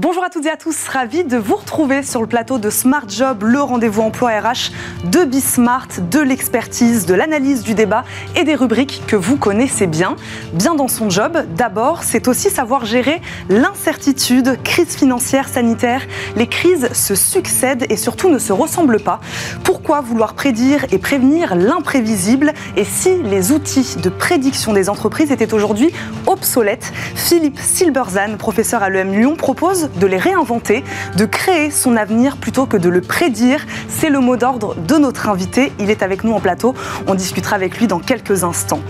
Bonjour à toutes et à tous, ravi de vous retrouver sur le plateau de Smart Job, le rendez-vous emploi RH de Bismart, de l'expertise, de l'analyse du débat et des rubriques que vous connaissez bien. Bien dans son job, d'abord, c'est aussi savoir gérer l'incertitude, crise financière, sanitaire. Les crises se succèdent et surtout ne se ressemblent pas. Pourquoi vouloir prédire et prévenir l'imprévisible? Et si les outils de prédiction des entreprises étaient aujourd'hui obsolètes? Philippe Silberzan, professeur à l'EM Lyon, propose de les réinventer, de créer son avenir plutôt que de le prédire. C'est le mot d'ordre de notre invité. Il est avec nous en plateau. On discutera avec lui dans quelques instants.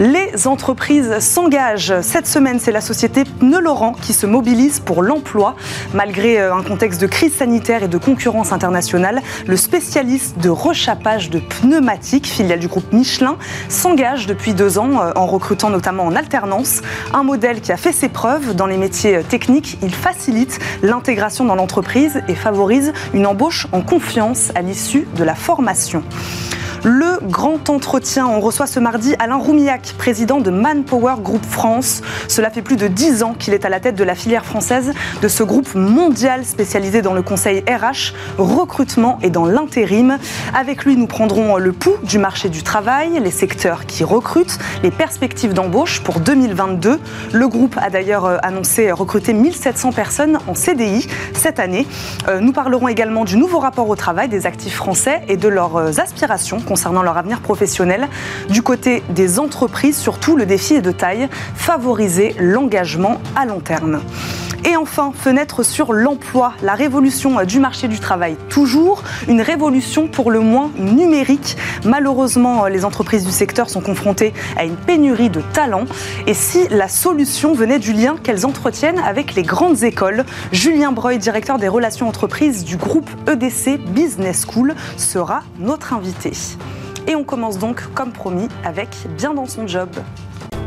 Les entreprises s'engagent. Cette semaine, c'est la société Pneu Laurent qui se mobilise pour l'emploi. Malgré euh, un contexte de crise sanitaire et de concurrence internationale, le spécialiste de rechappage de pneumatiques, filiale du groupe Michelin, s'engage depuis deux ans euh, en recrutant notamment en alternance. Un modèle qui a fait ses preuves dans les métiers euh, techniques. Il facilite l'intégration dans l'entreprise et favorise une embauche en confiance à l'issue de la formation. Le grand entretien, on reçoit ce mardi Alain Roumillac, président de Manpower Group France. Cela fait plus de dix ans qu'il est à la tête de la filière française de ce groupe mondial spécialisé dans le conseil RH, recrutement et dans l'intérim. Avec lui, nous prendrons le pouls du marché du travail, les secteurs qui recrutent, les perspectives d'embauche pour 2022. Le groupe a d'ailleurs euh, annoncé recruter 1700 personnes en CDI cette année. Euh, nous parlerons également du nouveau rapport au travail des actifs français et de leurs euh, aspirations concernant leur avenir professionnel. Du côté des entreprises, surtout, le défi est de taille, favoriser l'engagement à long terme. Et enfin, fenêtre sur l'emploi, la révolution du marché du travail. Toujours une révolution pour le moins numérique. Malheureusement, les entreprises du secteur sont confrontées à une pénurie de talents. Et si la solution venait du lien qu'elles entretiennent avec les grandes écoles, Julien Breuil, directeur des relations entreprises du groupe EDC Business School, sera notre invité. Et on commence donc, comme promis, avec Bien dans son job.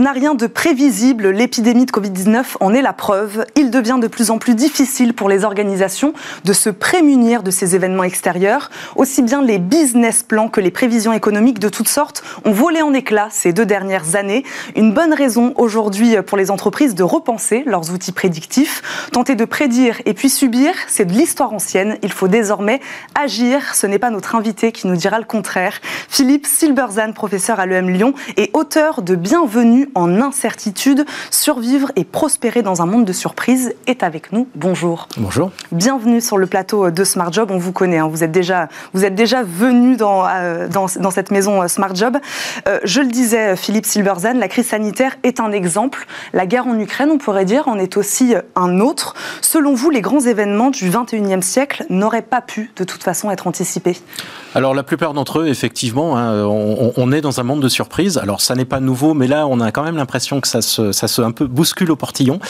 N'a rien de prévisible, l'épidémie de Covid-19 en est la preuve. Il devient de plus en plus difficile pour les organisations de se prémunir de ces événements extérieurs. Aussi bien les business plans que les prévisions économiques de toutes sortes ont volé en éclats ces deux dernières années. Une bonne raison aujourd'hui pour les entreprises de repenser leurs outils prédictifs. Tenter de prédire et puis subir, c'est de l'histoire ancienne. Il faut désormais agir. Ce n'est pas notre invité qui nous dira le contraire. Philippe Silberzan, professeur à l'EM Lyon et auteur de Bien bienvenue en incertitude. Survivre et prospérer dans un monde de surprises est avec nous. Bonjour. Bonjour. Bienvenue sur le plateau de Smart Job. On vous connaît, hein. vous êtes déjà, vous êtes déjà venu dans, euh, dans, dans, cette maison euh, Smart Job. Euh, je le disais, Philippe Silberzan, la crise sanitaire est un exemple. La guerre en Ukraine, on pourrait dire, en est aussi un autre. Selon vous, les grands événements du 21e siècle n'auraient pas pu, de toute façon, être anticipés? Alors, la plupart d'entre eux, effectivement, hein, on, on, est dans un monde de surprises. Alors, ça n'est pas nouveau, mais là, on a quand même l'impression que ça se, ça se un peu bouscule au portillon.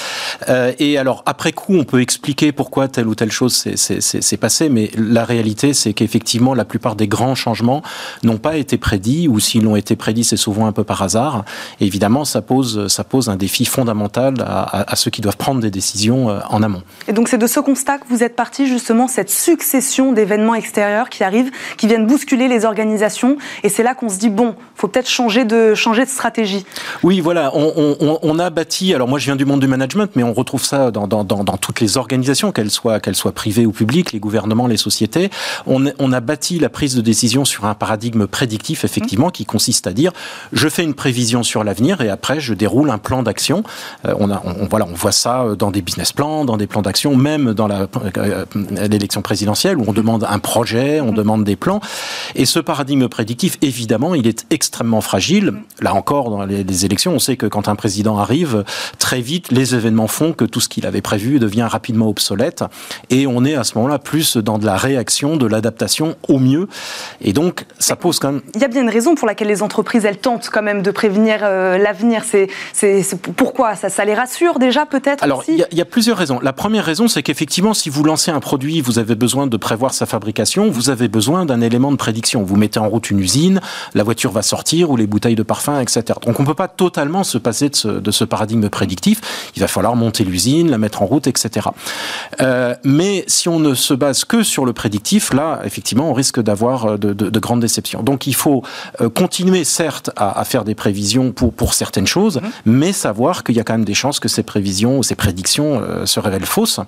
Euh, et alors, après coup, on peut expliquer pourquoi telle ou telle chose s'est passée, mais la réalité, c'est qu'effectivement, la plupart des grands changements n'ont pas été prédits, ou s'ils l'ont été prédits, c'est souvent un peu par hasard. Et évidemment, ça pose, ça pose un défi fondamental à, à, ceux qui doivent prendre des décisions euh, en amont. Et donc, c'est de ce constat que vous êtes parti, justement, cette succession d'événements extérieurs qui arrivent, qui viennent bousculer les organisations. Et c'est là qu'on se dit, bon, faut peut-être changer de, changer de stratégie. Oui, voilà, on, on, a bâti, alors moi je viens du monde du management, mais on retrouve ça dans, dans, dans, dans toutes les organisations, qu'elles soient, qu'elles soient privées ou publiques, les gouvernements, les sociétés. On, on, a bâti la prise de décision sur un paradigme prédictif, effectivement, qui consiste à dire, je fais une prévision sur l'avenir et après je déroule un plan d'action. Euh, on, a, on, voilà, on voit ça dans des business plans, dans des plans d'action, même dans la, euh, l'élection présidentielle, où on demande un projet, on demande des plans. Et ce paradigme prédictif, évidemment, il est extrêmement fragile. Là encore, dans les, les élections On sait que quand un président arrive, très vite, les événements font que tout ce qu'il avait prévu devient rapidement obsolète. Et on est à ce moment-là plus dans de la réaction, de l'adaptation au mieux. Et donc, ça pose quand même. Il y a bien une raison pour laquelle les entreprises, elles tentent quand même de prévenir euh, l'avenir. C'est, c'est, pourquoi? Ça, ça les rassure déjà peut-être Alors, il y, y, a plusieurs raisons. La première raison, c'est qu'effectivement, si vous lancez un produit, vous avez besoin de prévoir sa fabrication, vous avez besoin d'un élément de prédiction. Vous mettez en route une usine, la voiture va sortir ou les bouteilles de parfum, etc. Donc, on ne peut pas totalement se passer de ce, de ce paradigme prédictif. Il va falloir monter l'usine, la mettre en route, etc. Euh, mais si on ne se base que sur le prédictif, là, effectivement, on risque d'avoir euh, de, de, de, grandes déceptions. Donc, il faut euh, continuer, certes, à, à, faire des prévisions pour, pour certaines choses, mmh. mais savoir qu'il y a quand même des chances que ces prévisions ou ces prédictions euh, se révèlent fausses.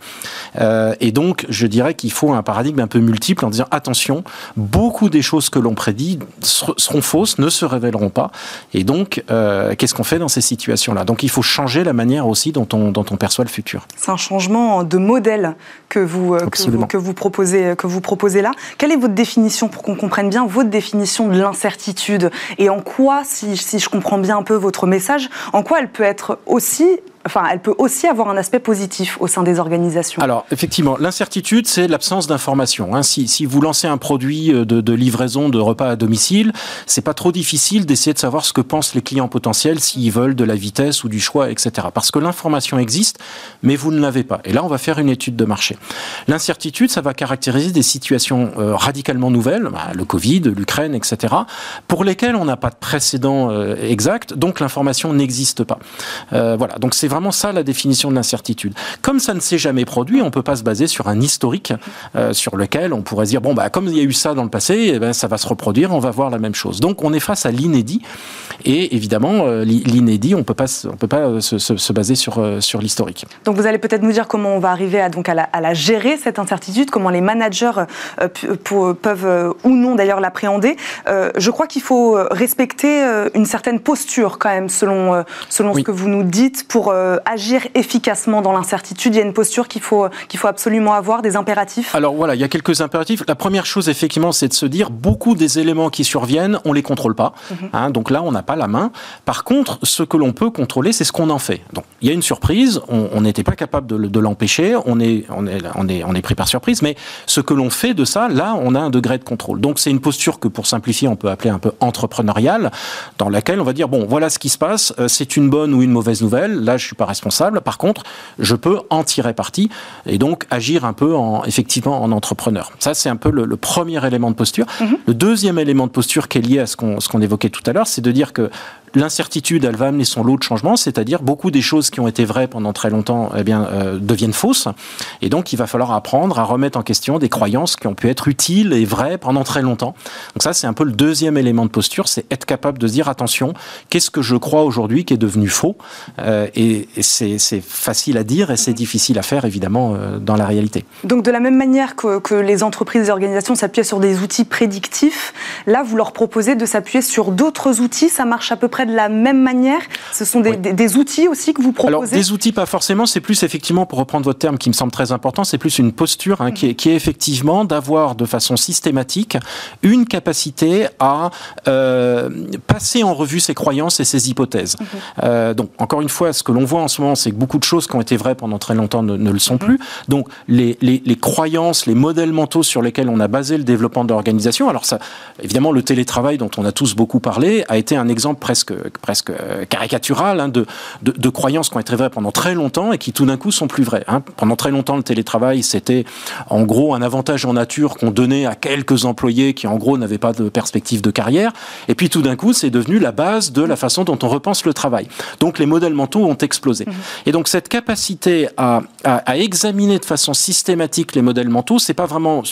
Euh, et donc, je dirais qu'il faut un paradigme un peu multiple en disant attention, beaucoup des choses que l'on prédit seront fausses, ne se révéleront pas. Et donc, euh, qu'est-ce qu'on fait dans ces situations-là Donc, il faut changer la manière aussi dont on, dont on perçoit le futur. C'est un changement de modèle que vous, que vous, que vous, proposez, que vous proposez là. Quelle est votre définition, pour qu'on comprenne bien, votre définition de l'incertitude? Et en quoi, si, si je comprends bien un peu votre message, en quoi elle peut être aussi enfin, elle peut aussi avoir un aspect positif au sein des organisations. Alors, effectivement, l'incertitude, c'est l'absence d'information. Hein. Si, vous lancez un produit de, de, livraison de repas à domicile, c'est pas trop difficile d'essayer de savoir ce que pensent les clients potentiels s'ils veulent de la vitesse ou du choix, etc. Parce que l'information existe, mais vous ne l'avez pas. Et là, on va faire une étude de marché. L'incertitude, ça va caractériser des situations euh, radicalement nouvelles, bah, le Covid, l'Ukraine, etc., pour lesquelles on n'a pas de précédent euh, exact, donc l'information n'existe pas. Euh, voilà, donc c'est vraiment ça la définition de l'incertitude. Comme ça ne s'est jamais produit, on ne peut pas se baser sur un historique euh, sur lequel on pourrait dire bon bah comme il y a eu ça dans le passé, eh ben, ça va se reproduire, on va voir la même chose. Donc on est face à l'inédit et évidemment euh, l'inédit, on peut pas on peut pas se, se, se baser sur euh, sur l'historique. Donc vous allez peut-être nous dire comment on va arriver à donc à la, à la gérer cette incertitude, comment les managers euh, peuvent euh, ou non d'ailleurs l'appréhender. je crois qu'il faut respecter une certaine posture quand même selon selon oui. ce que vous nous dites pour euh, agir efficacement dans l'incertitude Il y a une posture qu'il faut, qu'il faut absolument avoir, des impératifs Alors voilà, il y a quelques impératifs. La première chose, effectivement, c'est de se dire beaucoup des éléments qui surviennent, on ne les contrôle pas. Mm -hmm. hein, donc là, on n'a pas la main. Par contre, ce que l'on peut contrôler, c'est ce qu'on en fait. Donc il y a une surprise, on n'était pas capable de, de l'empêcher, on est, on, est, on, est, on est pris par surprise, mais ce que l'on fait de ça, là, on a un degré de contrôle. Donc c'est une posture que, pour simplifier, on peut appeler un peu entrepreneuriale, dans laquelle on va dire, bon, voilà ce qui se passe, euh, c'est une bonne ou une mauvaise nouvelle, là, je suis pas responsable. Par contre, je peux en tirer parti et donc agir un peu en, effectivement en entrepreneur. Ça, c'est un peu le, le, premier élément de posture. Mm -hmm. Le deuxième élément de posture qui est lié à ce qu'on qu évoquait tout à l'heure, c'est de dire que l'incertitude, elle va amener son lot de changements, c'est-à-dire beaucoup des choses qui ont été vraies pendant très longtemps eh bien, euh, deviennent fausses. Et donc, il va falloir apprendre à remettre en question des croyances qui ont pu être utiles et vraies pendant très longtemps. Donc ça, c'est un peu le deuxième élément de posture, c'est être capable de se dire, attention, qu'est-ce que je crois aujourd'hui qui est devenu faux? Euh, Et, et c'est facile à dire et c'est difficile à faire, évidemment, euh, dans la réalité. Donc, de la même manière que, que les entreprises et organisations s'appuient sur des outils prédictifs, là, vous leur proposez de s'appuyer sur d'autres outils. Ça marche à peu près de la même manière Ce sont des, oui. des, des, outils aussi que vous proposez Alors, des outils, pas forcément. C'est plus, effectivement, pour reprendre votre terme qui me semble très important, c'est plus une posture hein, mmh. qui, est, qui, est, effectivement d'avoir de façon systématique une capacité à euh, passer en revue ses croyances et ses hypothèses. Euh, donc, encore une fois, ce que l'on voit en ce moment, c'est que beaucoup de choses qui ont été vraies pendant très longtemps ne, ne le sont mmh. plus. Donc, les, les, les, croyances, les modèles mentaux sur lesquels on a basé le développement de l'organisation, alors ça, évidemment, le télétravail dont on a tous beaucoup parlé a été un exemple presque presque caricatural hein, de, de, de, croyances qui ont été vraies pendant très longtemps et qui tout d'un coup sont plus vraies. Hein. Pendant très longtemps, le télétravail, c'était en gros un avantage en nature qu'on donnait à quelques employés qui en gros n'avaient pas de perspective de carrière. Et puis tout d'un coup, c'est devenu la base de la façon dont on repense le travail. Donc les modèles mentaux ont explosé. Mmh. Et donc cette capacité à, à, à examiner de façon systématique les modèles mentaux, c'est pas vraiment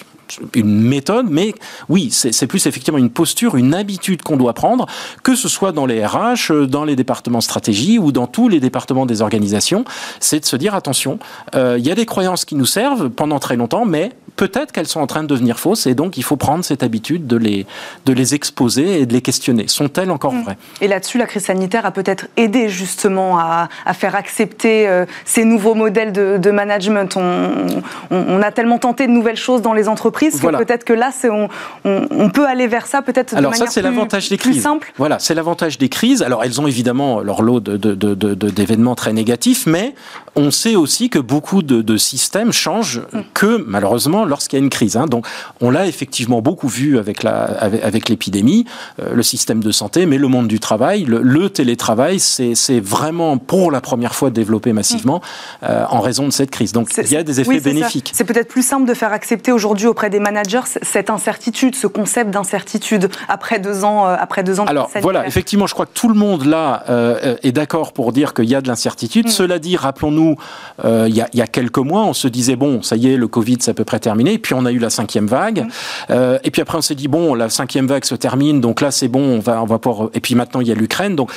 une méthode, mais oui, c'est plus effectivement une posture, une habitude qu'on doit prendre, que ce soit dans les RH, dans les départements stratégie ou dans tous les départements des organisations, c'est de se dire attention, euh, il y a des croyances qui nous servent pendant très longtemps, mais peut-être qu'elles sont en train de devenir fausses et donc il faut prendre cette habitude de les, de les exposer et de les questionner. Sont-elles encore mm. vraies? Et là-dessus, la crise sanitaire a peut-être aidé justement à, à faire accepter euh, ces nouveaux modèles de, de management. On, on, a tellement tenté de nouvelles choses dans les entreprises que peut-être que là, on, on, peut aller vers ça peut-être de Alors manière ça, c'est l'avantage des crises. simple. Voilà, c'est l'avantage des crises. Alors elles ont évidemment leur lot d'événements très négatifs, mais on sait aussi que beaucoup de, systèmes changent mm. que malheureusement lorsqu'il y a une crise. Hein. Donc on l'a effectivement beaucoup vu avec la avec, l'épidémie, euh, le système de santé, mais le monde du travail, le, télétravail, c'est vraiment pour la première fois développé massivement mm. euh, en raison de cette crise. Donc il y a des effets bénéfiques. C'est peut-être plus simple de faire accepter aujourd'hui auprès des managers cette incertitude, ce concept d'incertitude après deux ans, euh, après deux ans. Alors voilà, effectivement, je crois que tout le monde là est d'accord pour dire qu'il y a de l'incertitude. Mm. Cela dit, rappelons-nous, il, y a quelques mois, on se disait bon, ça y est, le Covid, c'est à peu près terminé. Et puis on a eu la cinquième vague. Mm. et puis après, on s'est dit bon, la cinquième vague se termine, donc là c'est bon, on va, on va pouvoir. Et puis maintenant il y a l'Ukraine, donc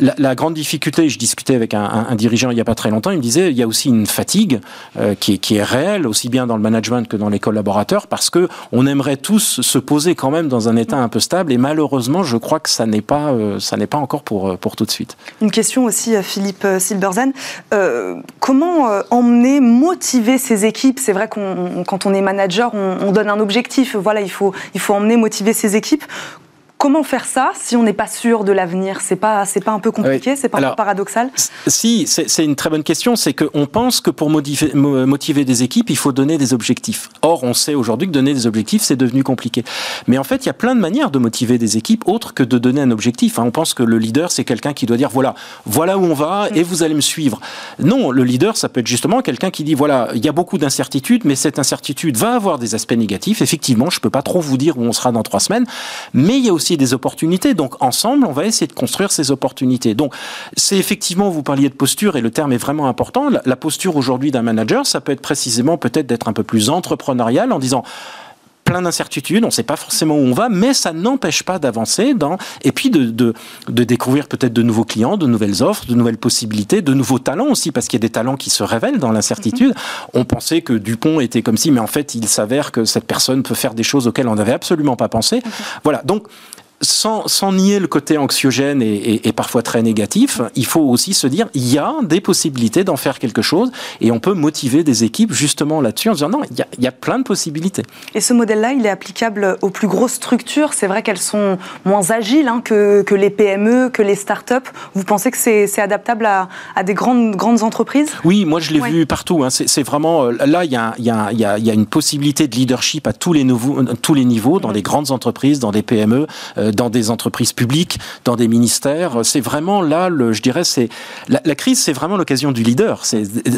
la, grande difficulté. Je discutais avec un, dirigeant il y a pas très longtemps, il me disait il y a aussi une fatigue euh, qui, est, qui est réelle, aussi bien dans le management que dans les collaborateurs, parce que on aimerait tous se poser quand même dans un état un peu stable, et malheureusement je crois que ça n'est pas, euh, ça n'est pas encore pour euh, pour tout de suite. Une question aussi, Philippe Silberzen, comment emmener, motiver ces équipes? C'est vrai qu'on quand on est manager, on, on donne un objectif. Voilà, il faut il faut emmener, motiver ses équipes. Comment faire ça si on n'est pas sûr de l'avenir? C'est pas c'est pas un peu compliqué, c'est pas paradoxal? Si, c'est une très bonne question. C'est qu'on pense que pour motiver, motiver, des équipes, il faut donner des objectifs. Or, on sait aujourd'hui que donner des objectifs, c'est devenu compliqué. Mais en fait, il y a plein de manières de motiver des équipes autres que de donner un objectif. Hein. On pense que le leader, c'est quelqu'un qui doit dire voilà, voilà où on va et vous allez me suivre. Non, le leader, ça peut être justement quelqu'un qui dit voilà, il y a beaucoup d'incertitudes, mais cette incertitude va avoir des aspects négatifs. Effectivement, je peux pas trop vous dire où on sera dans trois semaines, mais il y a aussi des opportunités. Donc ensemble, on va essayer de construire ces opportunités. Donc c'est effectivement, vous parliez de posture et le terme est vraiment important. La, posture aujourd'hui d'un manager, ça peut être précisément peut-être d'être un peu plus entrepreneurial en disant plein d'incertitudes, on ne sait pas forcément où on va, mais ça n'empêche pas d'avancer dans et puis de, de, de découvrir peut-être de nouveaux clients, de nouvelles offres, de nouvelles possibilités, de nouveaux talents aussi, parce qu'il y a des talents qui se révèlent dans l'incertitude. Mhm. On pensait que Dupont était comme si, mais en fait, il s'avère que cette personne peut faire des choses auxquelles on n'avait absolument pas pensé. Mhm. Voilà, donc sans, nier le côté anxiogène et, parfois très négatif, il faut aussi se dire il y a des possibilités d'en faire quelque chose et on peut motiver des équipes justement là-dessus en disant non, il y, a, plein de possibilités. Et ce modèle-là, il est applicable aux plus grosses structures. C'est vrai qu'elles sont moins agiles hein, que, les PME, que les startups. Vous pensez que c'est adaptable à, des grandes, grandes entreprises? Oui, moi je l'ai vu partout. Hein. C'est vraiment là, il y, a, une possibilité de leadership à tous les, tous les niveaux, dans les grandes entreprises, dans des PME. Euh, dans des entreprises publiques, dans des ministères. C'est vraiment là, le, je dirais, c'est la, crise, c'est vraiment l'occasion du leader.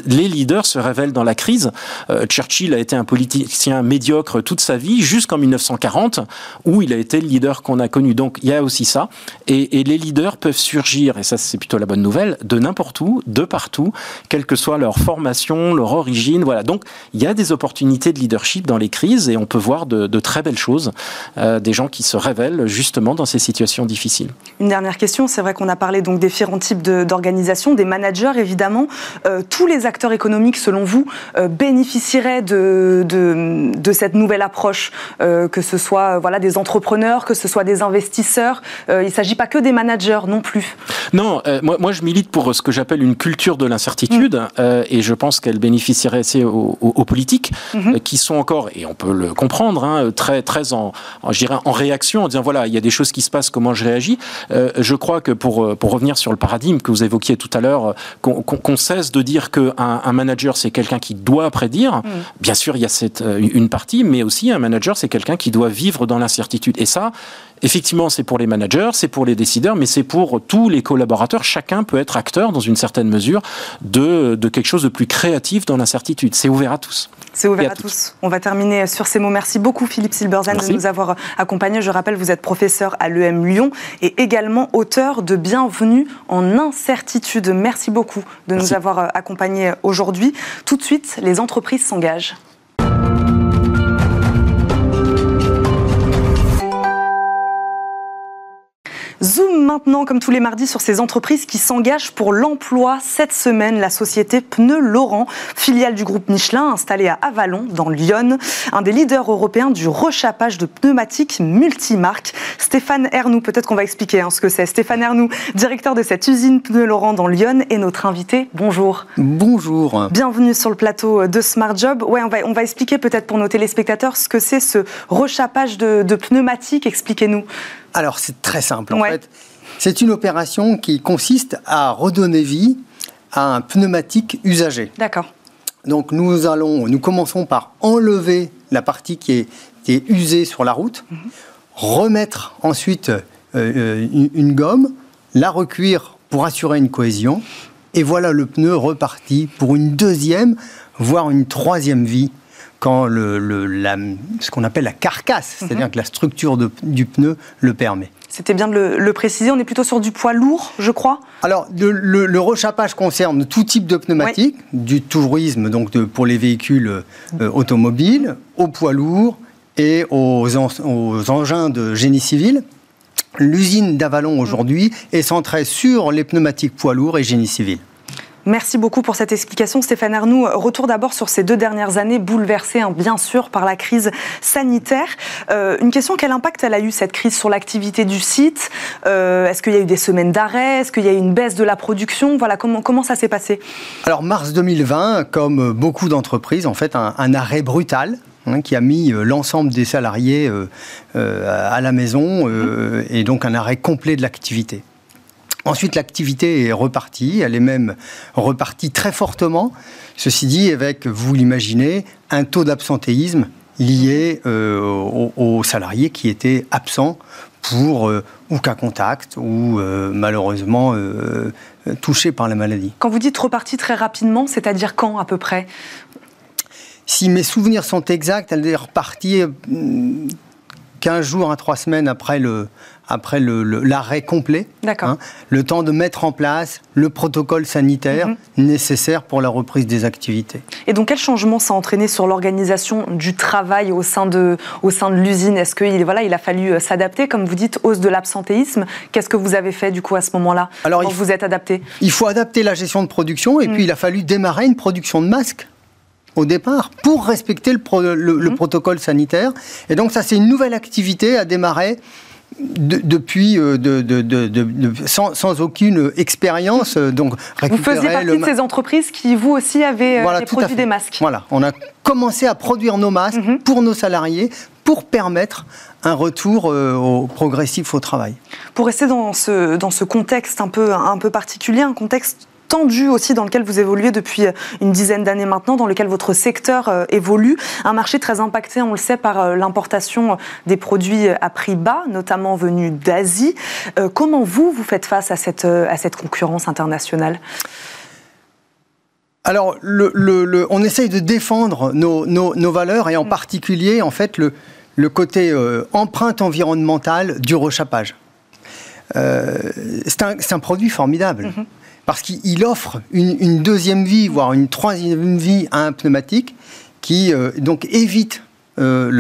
Les leaders se révèlent dans la crise. Euh, Churchill a été un politicien médiocre toute sa vie jusqu'en 1940, où il a été le leader qu'on a connu. Donc il y a aussi ça, et, les leaders peuvent surgir, et ça c'est plutôt la bonne nouvelle, de n'importe où, de partout, quelle que soit leur formation, leur origine. Voilà. Donc il y a des opportunités de leadership dans les crises, et on peut voir de, de très belles choses, euh, des gens qui se révèlent justement dans ces situations difficiles. Une dernière question, c'est vrai qu'on a parlé donc des différents types d'organisations, des managers évidemment. Euh, tous les acteurs économiques, selon vous, euh, bénéficieraient de, de, cette nouvelle approche, euh, que ce soit voilà, des entrepreneurs, que ce soit des investisseurs. il ne s'agit pas que des managers non plus. Non, moi, moi je milite pour ce que j'appelle une culture de l'incertitude mm. et je pense qu'elle bénéficierait assez aux, aux, politiques mm-hmm. qui sont encore, et on peut le comprendre, hein, très, très en, en, en réaction en disant voilà, il y a des choses qui se passent, comment je réagis. Euh, je crois que pour, euh, pour revenir sur le paradigme que vous évoquiez tout à l'heure, euh, qu'on cesse de dire qu'un un manager, c'est quelqu'un qui doit prédire. Mm. Bien sûr, il y a cette, une partie, mais aussi un manager, c'est quelqu'un qui doit vivre dans l'incertitude. Et ça, Effectivement, c'est pour les managers, c'est pour les décideurs, mais c'est pour tous les collaborateurs. Chacun peut être acteur, dans une certaine mesure, de, de quelque chose de plus créatif dans l'incertitude. C'est ouvert à tous. C'est ouvert à, tous. On va terminer sur ces mots. Merci beaucoup, Philippe Silberzan, de nous avoir accompagnés. Je rappelle, vous êtes professeur à l'EM Lyon et également auteur de Bienvenue en incertitude. Merci beaucoup de nous avoir accompagnés aujourd'hui. Tout de suite, les entreprises s'engagent. Zoom maintenant, comme tous les mardis, sur ces entreprises qui s'engagent pour l'emploi. Cette semaine, la société Pneus Laurent, filiale du groupe Michelin, installée à Avalon, dans Lyon, un des leaders européens du rechappage de pneumatiques multimarques. Stéphane Ernoux, peut-être qu'on va expliquer hein, ce que c'est. Stéphane Ernoux, directeur de cette usine Pneus Laurent dans Lyon, est notre invité. Bonjour. Bonjour. Bienvenue sur le plateau de Smart Job. Ouais, on va, on va expliquer peut-être pour nos téléspectateurs ce que c'est ce rechappage de, de pneumatiques. Expliquez-nous. Alors, c'est très simple. En fait, c'est une opération qui consiste à redonner vie à un pneumatique usagé. D'accord. Donc, nous allons, nous commençons par enlever la partie qui est, usée sur la route, mhm. remettre ensuite euh, euh, une, gomme, la recuire pour assurer une cohésion, et voilà le pneu reparti pour une deuxième, voire une troisième vie quand le, ce qu'on appelle la carcasse, mhm. c'est-à-dire que la structure du pneu le permet. C'était bien de le, préciser. On est plutôt sur du poids lourd, je crois. Alors, le, rechappage concerne tout type de pneumatique, du tourisme, donc pour les véhicules euh, automobiles, aux poids lourds et aux, aux engins de génie civil. L'usine d'Avalon aujourd'hui est centrée sur les pneumatiques poids lourds et génie civil. Merci beaucoup pour cette explication, Stéphane Arnoux. Retour d'abord sur ces deux dernières années bouleversées, hein, bien sûr, par la crise sanitaire. Euh, une question quel impact elle a eu cette crise sur l'activité du site? Euh, Est-ce qu'il y a eu des semaines d'arrêt? Est-ce qu'il y a eu une baisse de la production? Voilà, comment, comment ça s'est passé? Alors, mars 2020, comme beaucoup d'entreprises, en fait, un, arrêt brutal hein, qui a mis euh, l'ensemble des salariés à la maison et donc un arrêt complet de l'activité. Ensuite, l'activité est repartie, elle est même repartie très fortement. Ceci dit, avec, vous l'imaginez, un taux d'absentéisme lié euh, aux, salariés qui étaient absents pour euh, ou cas contact ou euh, malheureusement touchés par la maladie. Quand vous dites repartie très rapidement, c'est-à-dire quand à peu près? Si mes souvenirs sont exacts, elle est repartie 15 jours à 3 semaines après le, après l'arrêt complet. Hein, le temps de mettre en place le protocole sanitaire mhm. nécessaire pour la reprise des activités. Et donc, quel changement ça a entraîné sur l'organisation du travail au sein de, au sein de l'usine? Est-ce qu'il voilà, il a fallu euh, s'adapter, comme vous dites, hausse de l'absentéisme? Qu'est-ce que vous avez fait du coup à ce moment-là? Alors, quand vous êtes adapté? Il faut adapter la gestion de production et mm. puis il a fallu démarrer une production de masques au départ pour respecter le, le, mm. protocole sanitaire. Et donc ça, c'est une nouvelle activité à démarrer depuis, euh, de, sans, aucune expérience. Euh, donc, vous faisiez partie de ces entreprises qui, vous aussi, avez euh, produit des masques. Voilà, on a commencé à produire nos masques mhm. pour nos salariés pour permettre un retour au progressif au travail. Pour rester dans ce, dans ce contexte un peu, un peu particulier, un contexte tendu aussi dans lequel vous évoluez depuis une dizaine d'années maintenant, dans lequel votre secteur euh, évolue. Un marché très impacté, on le sait, par euh, l'importation des produits à prix bas, notamment venus d'Asie. Euh, comment vous, vous faites face à cette, à cette concurrence internationale? Alors, le, on essaye de défendre nos, nos, valeurs et en mm. particulier, en fait, le, le côté empreinte environnementale du rechappage. c'est un, un, produit formidable. Mm-hmm parce qu'il offre une, deuxième vie, voire une troisième vie à un pneumatique qui euh, donc évite euh,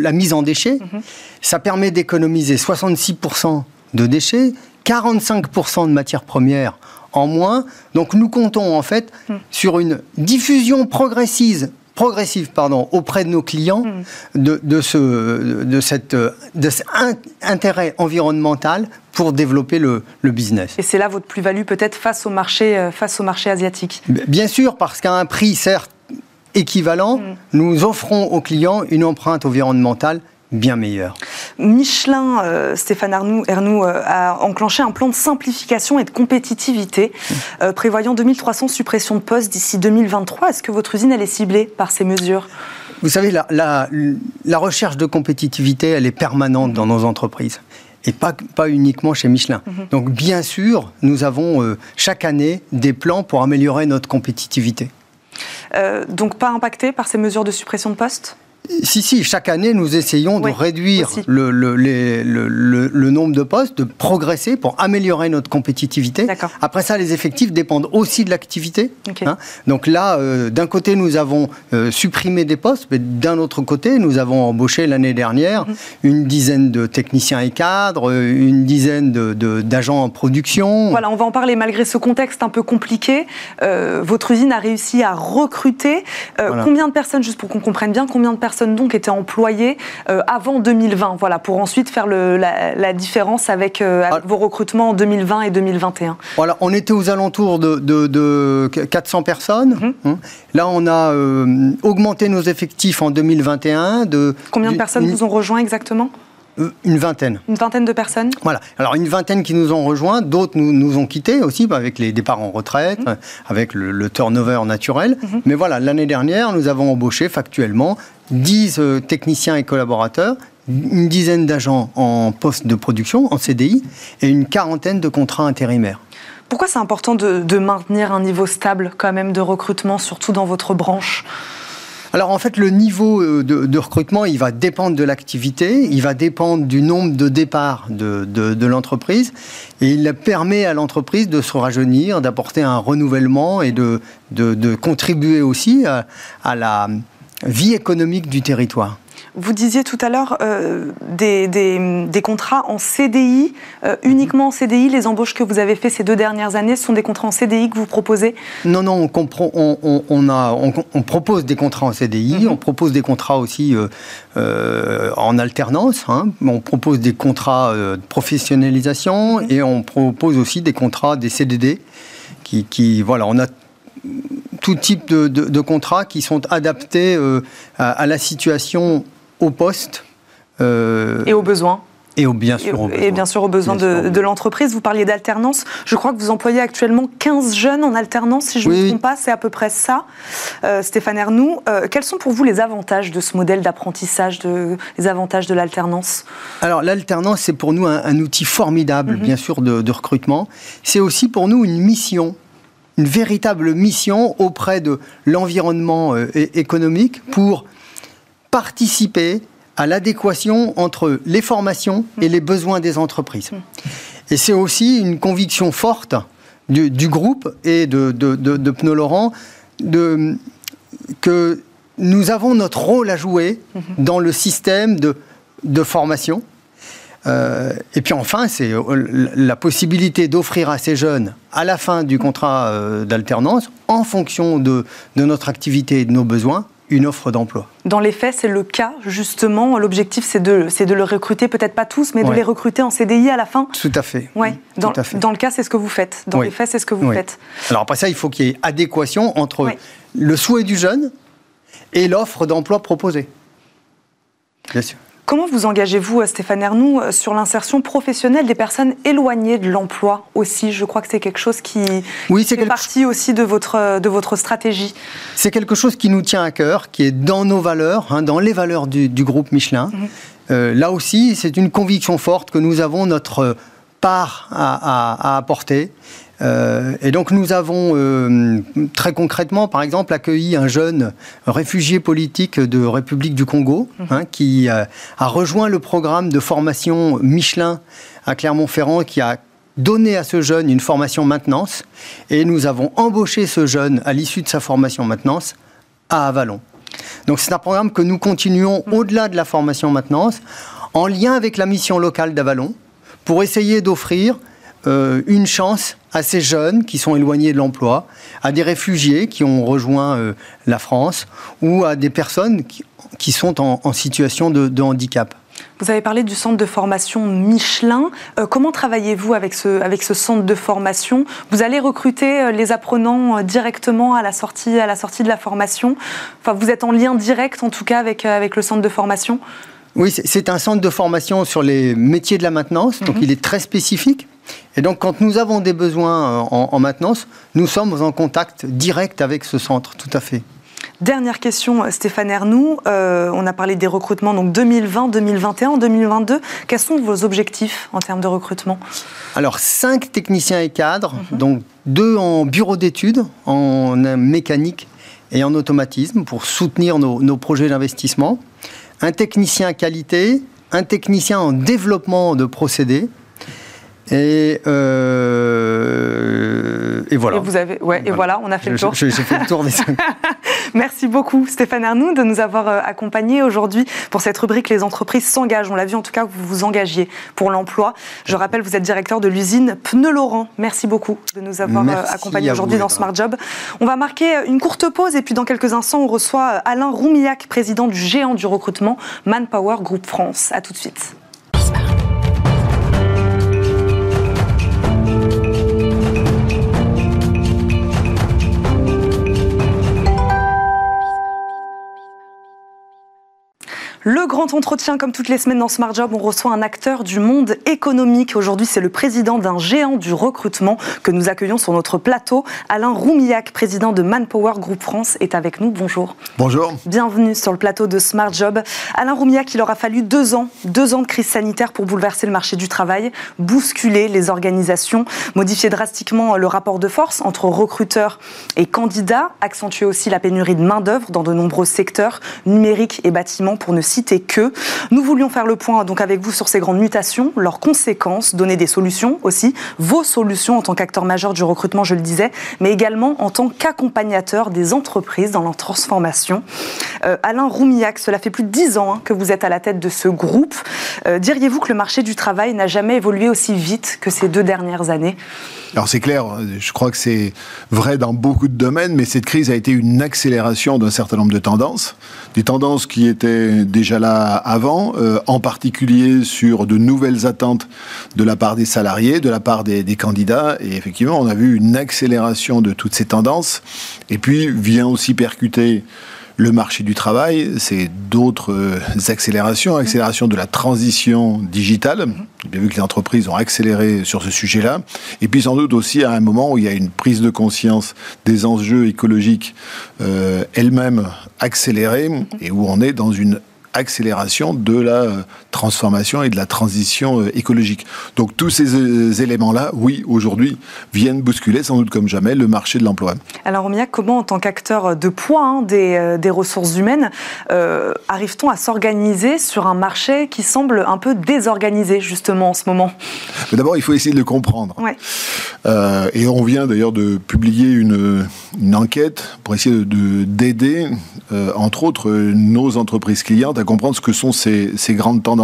la mise en déchets. Mhm. Ça permet d'économiser 66% de déchets, 45% de matières premières en moins. Donc nous comptons en fait mhm. sur une diffusion progressive progressive pardon, auprès de nos clients mm. de, de, ce, de, cette, de cet intérêt environnemental pour développer le, le business. Et c'est là votre plus-value peut-être face au marché, euh, face au marché asiatique? Bien sûr, parce qu'à un prix certes équivalent, mm. nous offrons aux clients une empreinte environnementale bien meilleur. Michelin, euh, Stéphane Arnoux, euh, a enclenché un plan de simplification et de compétitivité, euh, prévoyant 2300 suppressions de postes d'ici 2023. Est-ce que votre usine elle est ciblée par ces mesures? Vous savez, la, la, recherche de compétitivité, elle est permanente dans nos entreprises et pas, pas uniquement chez Michelin. Mhm. Donc bien sûr, nous avons chaque année des plans pour améliorer notre compétitivité. donc pas impacté par ces mesures de suppression de postes? Si, si, chaque année, nous essayons de réduire le, le- les- le- le- le nombre de postes, de progresser pour améliorer notre compétitivité. Après ça, les effectifs dépendent aussi de l'activité. Hein. Donc là, euh, d'un côté, nous avons euh, supprimé des postes, mais d'un autre côté, nous avons embauché l'année dernière Mhm. une dizaine de techniciens et cadres, euh, une dizaine d'agents en production. Voilà, on va en parler malgré ce contexte un peu compliqué. euh, votre usine a réussi à recruter. Voilà. Combien de personnes, juste pour qu'on comprenne bien, combien de personnes donc étaient employées euh, avant 2020 Voilà, pour ensuite faire le- la, la différence avec, euh, avec Ah. vos recrutements en 2020 et 2021. Voilà, on était aux alentours de, de- de 400 personnes. Mhm. hein. Là, on a euh, augmenté nos effectifs en 2021 de Combien de personnes vous ont rejoint exactement? Une vingtaine. Une vingtaine de personnes? Voilà. Alors une vingtaine qui nous ont rejoints, d'autres nous, nous ont quittés aussi bah, avec les départs en retraite, Mhm. euh, avec le, le turnover naturel. Mais voilà, l'année dernière, nous avons embauché factuellement 10 euh, techniciens et collaborateurs, une dizaine d'agents en poste de production, en CDI, et une quarantaine de contrats intérimaires. Pourquoi c'est important de, de maintenir un niveau stable quand même de recrutement, surtout dans votre branche? Alors en fait, le niveau euh, de, recrutement, il va dépendre de l'activité, il va dépendre du nombre de départs de, l'entreprise, et il permet à l'entreprise de se rajeunir, d'apporter un renouvellement et de, contribuer aussi à la vie économique du territoire. Vous disiez tout à l'heure euh, des, des- des contrats en CDI, euh, uniquement en CDI. Les embauches que vous avez fait ces deux dernières années ce sont des contrats en CDI que vous proposez? Non, non, on, comprend- on, on- on a, on, on propose des contrats en CDI, on propose des contrats aussi euh, en alternance, hein. on propose des contrats de professionnalisation et on propose aussi des contrats, des CDD, qui, qui voilà, on a tout type de, de- de contrats qui sont adaptés euh, à, à la situation, au poste euh, et aux besoins et au, bien sûr aux et besoins. bien sûr aux besoins Bien sûr, aux de, l'entreprise. Vous parliez d'alternance. Je crois que vous employez actuellement 15 jeunes en alternance, si je ne Oui, me trompe pas. C'est à peu près ça. Euh, Stéphane Ernoux, quels sont pour vous les avantages de ce modèle d'apprentissage, les avantages de l'alternance? Alors l'alternance, c'est pour nous un, un outil formidable, Mhm. bien sûr, de recrutement. C'est aussi pour nous une mission, une véritable mission auprès de l'environnement euh, économique pour participer à l'adéquation entre les formations et les besoins des entreprises. Et c'est aussi une conviction forte du, groupe et de, de, de, que nous avons notre rôle à jouer dans le système de formation. Euh, et puis enfin, c'est euh, la possibilité d'offrir à ces jeunes, à la fin du contrat euh, d'alternance, en fonction de, de notre activité et de nos besoins, une offre d'emploi. Dans les faits, c'est le cas, justement. L'objectif, c'est de, c'est de le recruter, peut-être pas tous, mais de les recruter en CDI à la fin. Tout à fait. Ouais. Dans, Tout à fait. dans le cas, c'est ce que vous faites. Dans Oui. les faits, c'est ce que vous Oui. faites. Alors après ça, il faut qu'il y ait adéquation entre Oui. le souhait du jeune et l'offre d'emploi proposée. Bien sûr. Comment vous engagez-vous, euh, Stéphane Ernoux, euh, sur l'insertion professionnelle des personnes éloignées de l'emploi aussi? Je crois que c'est quelque chose qui Oui, fait quelque partie aussi de votre, euh, de votre stratégie. C'est quelque chose qui nous tient à cœur, qui est dans nos valeurs, hein, dans les valeurs du, du groupe Michelin. Euh, là aussi, c'est une conviction forte que nous avons notre part à, à- à apporter. Euh, et donc nous avons euh, très concrètement, par exemple, accueilli un jeune réfugié politique de République du Congo hein, qui euh, a rejoint le programme de formation Michelin à Clermont-Ferrand qui a donné à ce jeune une formation maintenance. Et nous avons embauché ce jeune à l'issue de sa formation maintenance à Avalon. Donc c'est un programme que nous continuons au-delà de la formation maintenance en lien avec la mission locale d'Avalon pour essayer d'offrir euh, une chance à ces jeunes qui sont éloignés de l'emploi, à des réfugiés qui ont rejoint euh, la France ou à des personnes qui, qui sont en, en situation de, de handicap. Vous avez parlé du centre de formation Michelin. Euh, comment travaillez-vous avec ce, avec ce centre de formation? Vous allez recruter euh, les apprenants directement à la, sortie, à la sortie de la formation? Enfin, vous êtes en lien direct, en tout cas, avec, avec le centre de formation? Oui, c'est- c'est un centre de formation sur les métiers de la maintenance, donc il est très spécifique. Et donc quand nous avons des besoins euh, en, en maintenance, nous sommes en contact direct avec ce centre, tout à fait. Dernière question, Stéphane Ernoux. Euh, on a parlé des recrutements donc 2020, 2021, 2022. Quels sont vos objectifs en termes de recrutement? Alors, cinq techniciens et cadres, donc deux en bureau d'études, en euh, mécanique et en automatisme pour soutenir nos, nos projets d'investissement, un technicien qualité, un technicien en développement de procédés, et, euh, et voilà. Et vous avez, ouais, et voilà, on a fait le tour. J'ai fait le tour des Merci beaucoup Stéphane Arnoux de nous avoir euh, accompagnés aujourd'hui pour cette rubrique Les entreprises s'engagent. On l'a vu en tout cas, vous vous engagiez pour l'emploi. Je rappelle, vous êtes directeur de l'usine Pneu Laurent. Merci beaucoup de nous avoir euh, accompagnés aujourd'hui dans Smart Job. On va marquer une courte pause et puis dans quelques instants, on reçoit Alain Roumillac, président du géant du recrutement Manpower Group France. A tout de suite. Le grand entretien, comme toutes les semaines dans Smart Job, on reçoit un acteur du monde économique. Aujourd'hui, c'est le président d'un géant du recrutement que nous accueillons sur notre plateau. Alain Roumillac, président de Manpower Group France, est avec nous. Bonjour. Bonjour. Bienvenue sur le plateau de Smart Job. Alain Roumillac, il aura fallu deux ans, deux ans de crise sanitaire pour bouleverser le marché du travail, bousculer les organisations, modifier drastiquement le rapport de force entre recruteurs et candidats, accentuer aussi la pénurie de main-d'œuvre dans de nombreux secteurs, numériques et bâtiments, pour ne citer que. Nous voulions faire le point donc avec vous sur ces grandes mutations, leurs conséquences, donner des solutions aussi, vos solutions en tant qu'acteur majeur du recrutement, je le disais, mais également en tant qu'accompagnateur des entreprises dans leur transformation. Euh, Alain Roumillac, cela fait plus de dix ans hein, que vous êtes à la tête de ce groupe. Euh, diriez-vous que le marché du travail n'a jamais évolué aussi vite que ces deux dernières années? Alors c'est clair, je crois que c'est vrai dans beaucoup de domaines, mais cette crise a été une accélération d'un certain nombre de tendances, des tendances qui étaient déjà là avant, euh, en particulier sur de nouvelles attentes de la part des salariés, de la part des, des, candidats, et effectivement on a vu une accélération de toutes ces tendances, et puis vient aussi percuter le marché du travail, c'est d'autres euh, accélérations, accélération de la transition digitale. Bien vu que les entreprises ont accéléré sur ce sujet-là. Et puis sans doute aussi à un moment où il y a une prise de conscience des enjeux écologiques euh, elles-mêmes accélérée et où on est dans une accélération de la euh, transformation et de la transition euh, écologique. Donc tous ces euh, éléments-là, oui, aujourd'hui, viennent bousculer sans doute comme jamais le marché de l'emploi. Alors Omia, comment en tant qu'acteur de poids hein, des, des, ressources humaines, euh, arrive-t-on à s'organiser sur un marché qui semble un peu désorganisé justement en ce moment? D'abord, il faut essayer de le comprendre. Ouais. Euh, et on vient d'ailleurs de publier une, une, enquête pour essayer d'aider, euh, entre autres, nos entreprises clientes à comprendre ce que sont ces, ces, grandes tendances.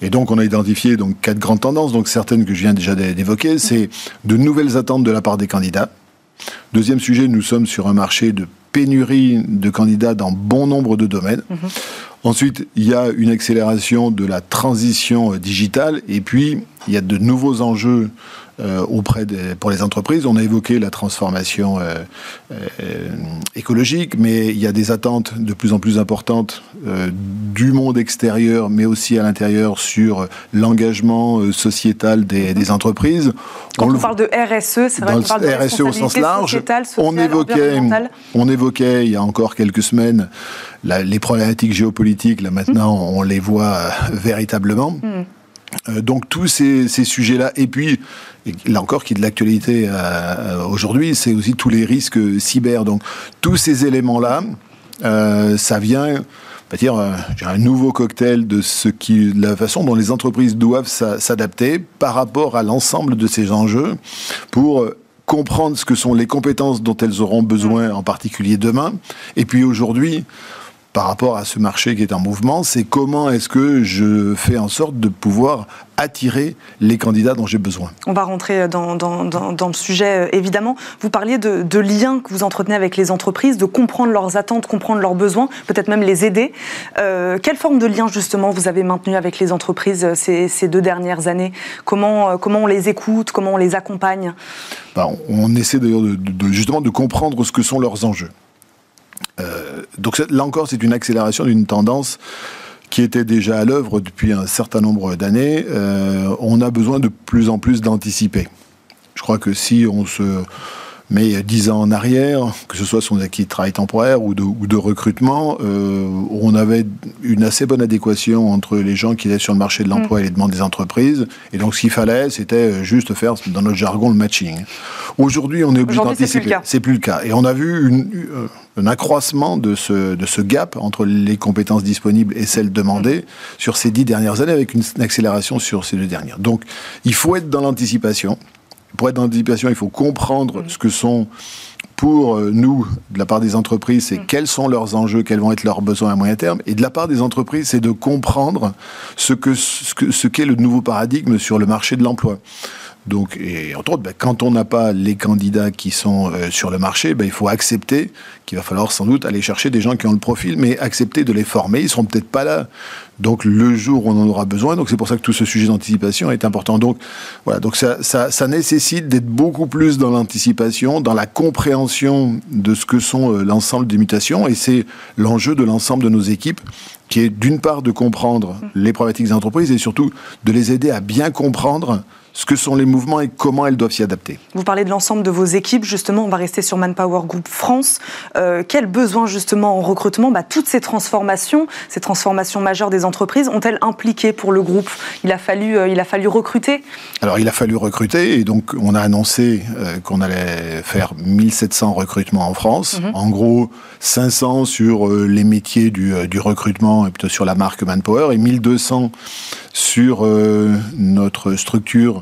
Et donc, on a identifié donc quatre grandes tendances, donc certaines que je viens déjà d'évoquer. C'est de nouvelles attentes de la part des candidats. Deuxième sujet, nous sommes sur un marché de pénurie de candidats dans bon nombre de domaines. Mmh. Ensuite, il y a une accélération de la transition digitale et puis il y a de nouveaux enjeux euh, auprès des, pour les entreprises. On a évoqué la transformation euh, euh, écologique, mais il y a des attentes de plus en plus importantes du monde extérieur, mais aussi à l'intérieur sur l'engagement sociétal des, des, entreprises. Quand on, on parle de RSE, c'est vrai qu'on parle de RSE au sens large. Sociale, on évoquait, on évoquait il y a encore quelques semaines la, les problématiques géopolitiques. Là maintenant, mmh. on les voit véritablement. Mmh. Euh, donc tous ces, sujets-là, et puis là encore qui est de l'actualité euh, aujourd'hui, c'est aussi tous les risques cyber. Donc tous ces éléments-là, euh, ça vient dire un nouveau cocktail de ce qui, la façon dont les entreprises doivent s'adapter par rapport à l'ensemble de ces enjeux pour comprendre ce que sont les compétences dont elles auront besoin, en particulier demain, et puis aujourd'hui par rapport à ce marché qui est en mouvement, c'est comment est-ce que je fais en sorte de pouvoir attirer les candidats dont j'ai besoin. On va rentrer dans, dans, dans, dans, le sujet, euh, évidemment. Vous parliez de, de, liens que vous entretenez avec les entreprises, de comprendre leurs attentes, comprendre leurs besoins, peut-être même les aider. Euh, quelle forme de lien, justement, vous avez maintenu avec les entreprises euh, ces, ces deux dernières années? Comment, comment on les écoute, comment on les accompagne? Bah, on, on, essaie d'ailleurs de, de, justement de comprendre ce que sont leurs enjeux. Euh, donc là encore, c'est une accélération d'une tendance qui était déjà à l'œuvre depuis un certain nombre d'années. Euh, on a besoin de plus en plus d'anticiper. Je crois que si on se Mais dix ans en arrière, que ce soit sur des acquis de travail temporaire ou de, ou de recrutement, euh, on avait une assez bonne adéquation entre les gens qui étaient sur le marché de l'emploi et les demandes des entreprises. Et donc, ce qu'il fallait, c'était juste faire, dans notre jargon, le matching. Aujourd'hui, on est obligé d'anticiper. C'est plus le cas. Et on a vu une, euh, un accroissement de ce, de ce gap entre les compétences disponibles et celles demandées sur ces dix dernières années, avec une, accélération sur ces deux dernières. Donc, il faut être dans l'anticipation. Pour être dans l'anticipation, il faut comprendre ce que sont pour euh, nous, de la part des entreprises, c'est quels sont leurs enjeux, quels vont être leurs besoins à moyen terme. Et de la part des entreprises, c'est de comprendre ce qu'est ce que, ce qu'est le nouveau paradigme sur le marché de l'emploi. Donc, et entre autres, ben, quand on n'a pas les candidats qui sont euh, sur le marché, ben, il faut accepter qu'il va falloir sans doute aller chercher des gens qui ont le profil, mais accepter de les former. Ils seront peut-être pas là. Donc, le jour où on en aura besoin. Donc, c'est pour ça que tout ce sujet d'anticipation est important. Donc, voilà. Donc, ça, ça, ça nécessite d'être beaucoup plus dans l'anticipation, dans la compréhension de ce que sont euh, l'ensemble des mutations. Et c'est l'enjeu de l'ensemble de nos équipes qui est d'une part de comprendre les problématiques des entreprises et surtout de les aider à bien comprendre ce que sont les mouvements et comment elles doivent s'y adapter. Vous parlez de l'ensemble de vos équipes, justement, on va rester sur Manpower Group France. Euh, quels besoins, justement, en recrutement? Bah, Toutes ces transformations, ces transformations majeures des entreprises, ont-elles impliqué pour le groupe? Il a, fallu, euh, il a fallu recruter Alors, il a fallu recruter, et donc on a annoncé euh, qu'on allait faire 1700 recrutements en France. Mhm. En gros, 500 sur euh, les métiers du, du, recrutement, et plutôt sur la marque Manpower, et 1200 sur notre structure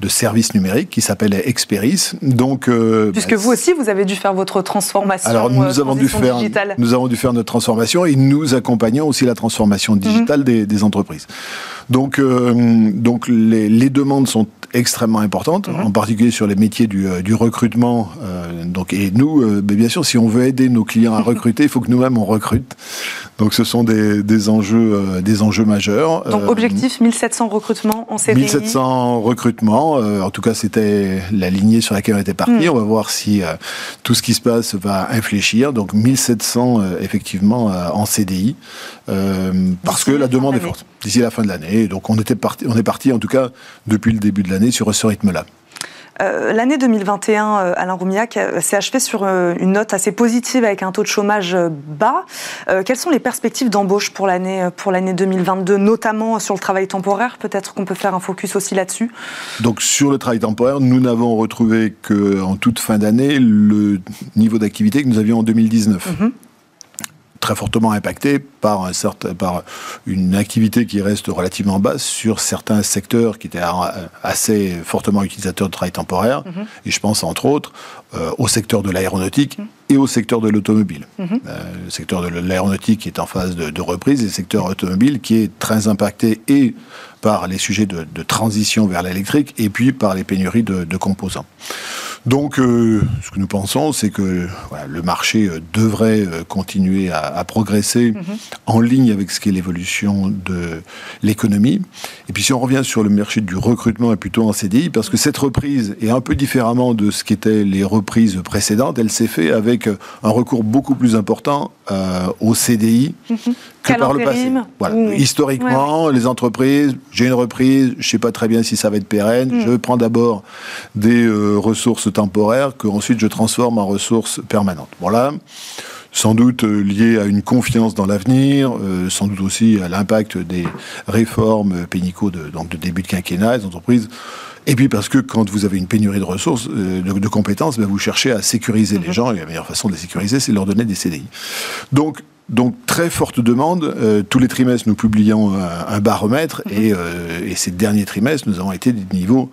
de services numériques qui s'appelle Experis. Donc, euh, puisque bah, vous aussi, vous avez dû faire votre transformation. Alors nous euh, avons dû faire, nous avons dû faire notre transformation et nous accompagnons aussi la transformation digitale mhm. des, entreprises. Donc, euh, donc les, les, demandes sont extrêmement importantes, mhm. en particulier sur les métiers du, du recrutement. donc, et nous, bien sûr, si on veut aider nos clients à recruter, il faut que nous-mêmes on recrute. Donc, ce sont des, des enjeux, des enjeux majeurs. Donc, objectif 1700 recrutements en CDI. 1700 recrutements. Euh, en tout cas, c'était la lignée sur laquelle on était parti. Mm. On va voir si euh, tout ce qui se passe va infléchir. Donc 1700 euh, effectivement en CDI, parce que la demande est forte d'ici la fin de l'année. Donc on était parti, on est parti en tout cas depuis le début de l'année sur ce rythme-là. Euh, l'année 2021, euh, Alain Roumiac, euh, s'est achevée sur une note assez positive avec un taux de chômage bas. quelles sont les perspectives d'embauche pour l'année pour l'année 2022, notamment sur le travail temporaire? Peut-être qu'on peut faire un focus aussi là-dessus. Donc sur le travail temporaire, nous n'avons retrouvé qu'en toute fin d'année le niveau d'activité que nous avions en 2019 très fortement impacté par, un certain, par une activité qui reste relativement basse sur certains secteurs qui étaient assez fortement utilisateurs de travail temporaire. Mhm. Et je pense entre autres euh, au secteur de l'aéronautique mhm. Et au secteur de l'automobile. Mhm. Euh, le secteur de l'aéronautique est en phase de, de, reprise et le secteur automobile qui est très impacté et par les sujets de, de transition vers l'électrique et puis par les pénuries de, de composants. Donc, euh, ce que nous pensons, c'est que voilà, le marché euh, devrait euh, continuer à, à progresser mm-hmm. en ligne avec ce qu'est l'évolution de l'économie. Et puis, si on revient sur le marché du recrutement et plutôt en CDI, parce que cette reprise est un peu différemment de ce qu'étaient les reprises précédentes, elle s'est faite avec un recours beaucoup plus important euh, au CDI que par le passé. Voilà. Historiquement, les entreprises, j'ai une reprise, je sais pas très bien si ça va être pérenne, mm. je prends d'abord des euh, ressources temporaires que ensuite je transforme en ressources permanentes. Voilà. Sans doute euh, lié à une confiance dans l'avenir, euh, sans doute aussi à l'impact des réformes pénicaux de, donc de début de quinquennat des entreprises. Et puis parce que quand vous avez une pénurie de ressources, euh, de, compétences, ben vous cherchez à sécuriser les mhm. gens, et la meilleure façon de les sécuriser, c'est de leur donner des CDI. Donc, donc très forte demande. tous les trimestres, nous publions un, baromètre mhm. et, et, ces derniers trimestres, nous avons été des niveaux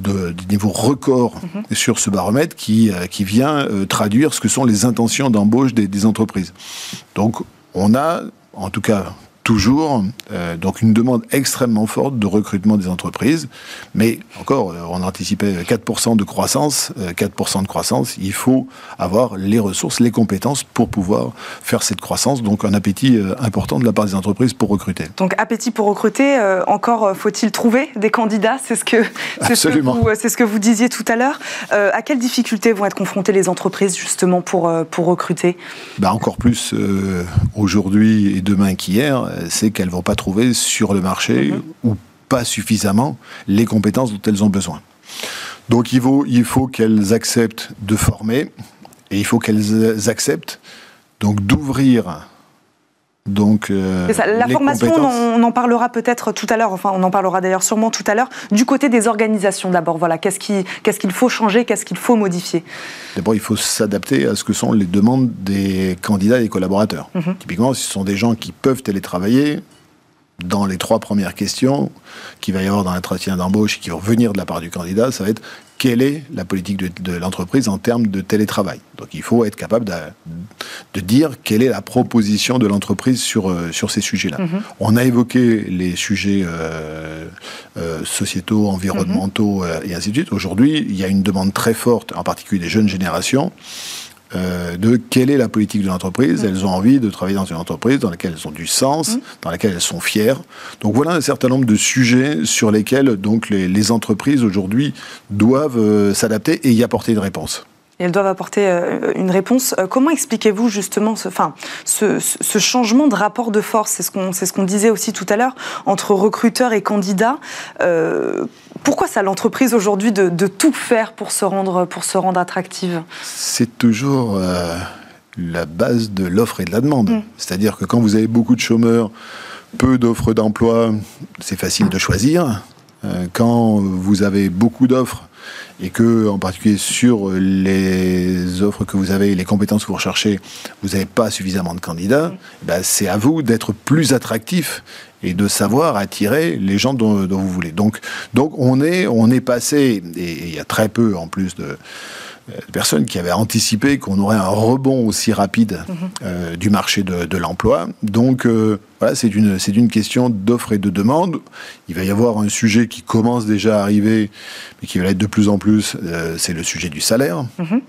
de, des niveaux records mhm. sur ce baromètre qui, euh, qui vient euh, traduire ce que sont les intentions d'embauche des, des entreprises. Donc, on a, en tout cas, toujours euh, donc une demande extrêmement forte de recrutement des entreprises. Mais encore, euh, on anticipait 4% de croissance. 4% euh, de croissance, il faut avoir les ressources, les compétences pour pouvoir faire cette croissance. Donc un appétit important de la part des entreprises pour recruter. Donc appétit pour recruter, encore faut-il trouver des candidats? C'est ce que c'est ce, ce, que vous disiez tout à l'heure. à quelles difficultés vont être confrontées les entreprises justement pour pour recruter? Bah Encore plus aujourd'hui et demain qu'hier c'est qu'elles ne vont pas trouver sur le marché mhm. ou pas suffisamment les compétences dont elles ont besoin. Donc il faut, il faut qu'elles acceptent de former et il faut qu'elles acceptent donc d'ouvrir donc, euh, la formation, on en parlera peut-être tout à l'heure, enfin on en parlera d'ailleurs sûrement tout à l'heure, du côté des organisations d'abord. Voilà, qu'est-ce qu'il faut changer, qu'est-ce qu'il faut modifier? D'abord, il faut s'adapter à ce que sont les demandes des candidats et des collaborateurs. Mhm. Typiquement, si ce sont des gens qui peuvent télétravailler, dans les trois premières questions qu'il va y avoir dans l'entretien d'embauche et qui vont venir de la part du candidat, ça va être quelle est la politique de, l'entreprise en termes de télétravail. Donc il faut être capable de, dire quelle est la proposition de l'entreprise sur, euh, sur ces sujets-là. Mm-hmm. On a évoqué les sujets euh, euh, sociétaux, environnementaux mm-hmm. et ainsi de suite. Aujourd'hui, il y a une demande très forte, en particulier des jeunes générations, euh, de quelle est la politique de l'entreprise. Elles ont envie de travailler dans une entreprise dans laquelle elles ont du sens, mm. dans laquelle elles sont fières. Donc voilà un certain nombre de sujets sur lesquels donc les, entreprises aujourd'hui doivent euh, s'adapter et y apporter une réponse elles doivent apporter euh, une réponse. Euh, comment expliquez-vous justement ce, enfin, ce, changement de rapport de force? C'est ce qu'on ce qu'on disait aussi tout à l'heure entre recruteurs et candidats. Euh, pourquoi ça l'entreprise aujourd'hui de, tout faire pour se rendre, pour se rendre attractive? C'est toujours la base de l'offre et de la demande. Mm. C'est-à-dire que quand vous avez beaucoup de chômeurs, peu d'offres d'emploi, c'est facile de choisir. Quand vous avez beaucoup d'offres et que, en particulier sur les offres que vous avez et les compétences que vous recherchez, vous n'avez pas suffisamment de candidats, ben c'est à vous d'être plus attractif et de savoir attirer les gens dont, vous voulez. Donc, donc on est, on est passé, et il y a très peu en plus de euh, personnes qui avaient anticipé qu'on aurait un rebond aussi rapide mhm. euh, du marché de, l'emploi. Donc euh, voilà, c'est une, c'est une question d'offre et de demande. Il va y avoir un sujet qui commence déjà à arriver, mais qui va l'être de plus en plus, c'est le sujet du salaire. Mhm.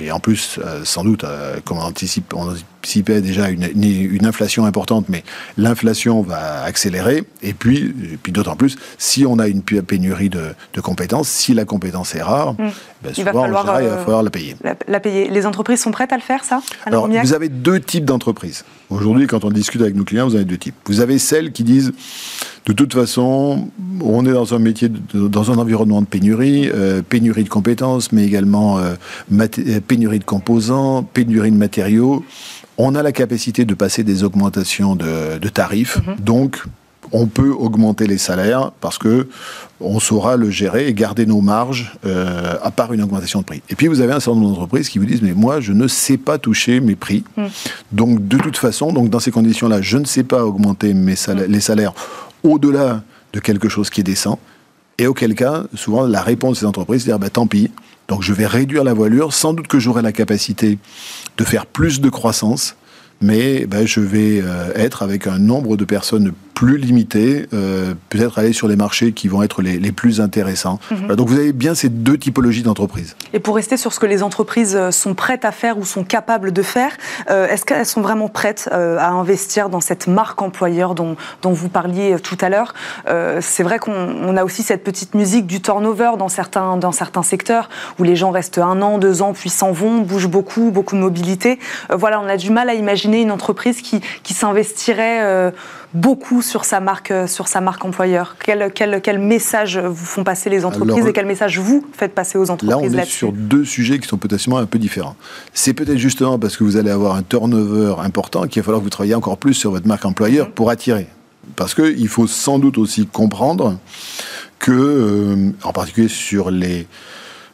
Et en plus, sans doute, comme on, anticipe, on anticipait déjà une, une, inflation importante, mais l'inflation va accélérer. Et puis, et puis d'autant plus, si on a une pénurie de, de compétences, si la compétence est rare, mm. ben il, va falloir, il va falloir la payer. La, payer. Les entreprises sont prêtes à le faire, ça Alors, vous avez deux types d'entreprises. Aujourd'hui, quand on discute avec nos clients, vous avez types. Vous avez celles qui disent, de toute façon, on est dans un métier, dans un environnement de pénurie, euh, pénurie de compétences, mais également euh, euh, pénurie de composants, pénurie de matériaux. On a la capacité de passer des augmentations de, tarifs, mhm. donc on peut augmenter les salaires parce que on saura le gérer et garder nos marges euh, à part une augmentation de prix. Et puis vous avez un certain nombre d'entreprises qui vous disent mais moi je ne sais pas toucher mes prix. Mm. Donc de toute façon, donc dans ces conditions-là, je ne sais pas augmenter mes salaires, mm. les salaires au-delà de quelque chose qui est décent. Et auquel cas, souvent la réponse de ces entreprises, c'est dire bah, tant pis. Donc je vais réduire la voilure. Sans doute que j'aurai la capacité de faire plus de croissance mais ben, je vais euh, être avec un nombre de personnes plus limité, euh, peut-être aller sur les marchés qui vont être les, les plus intéressants. Mhm. donc vous avez bien ces deux typologies d'entreprises. Et pour rester sur ce que les entreprises euh, sont prêtes à faire ou sont capables de faire, euh, est-ce qu'elles sont vraiment prêtes à investir dans cette marque employeur dont, dont vous parliez tout à l'heure? C'est vrai qu'on a aussi cette petite musique du turnover dans certains, dans certains secteurs où les gens restent un an, deux ans, puis s'en vont, bougent beaucoup, beaucoup de mobilité. voilà, on a du mal à imaginer une entreprise qui, qui s'investirait beaucoup sur sa marque, euh, sur sa marque employeur quel, quel, quel message vous font passer les entreprises et quel message vous faites passer aux entreprises Là, on est sur deux sujets qui sont potentiellement un peu différents. C'est peut-être justement parce que vous allez avoir un turnover important qu'il va falloir que vous travailliez encore plus sur votre marque employeur pour attirer. Parce qu'il faut sans doute aussi comprendre que, euh, en particulier sur les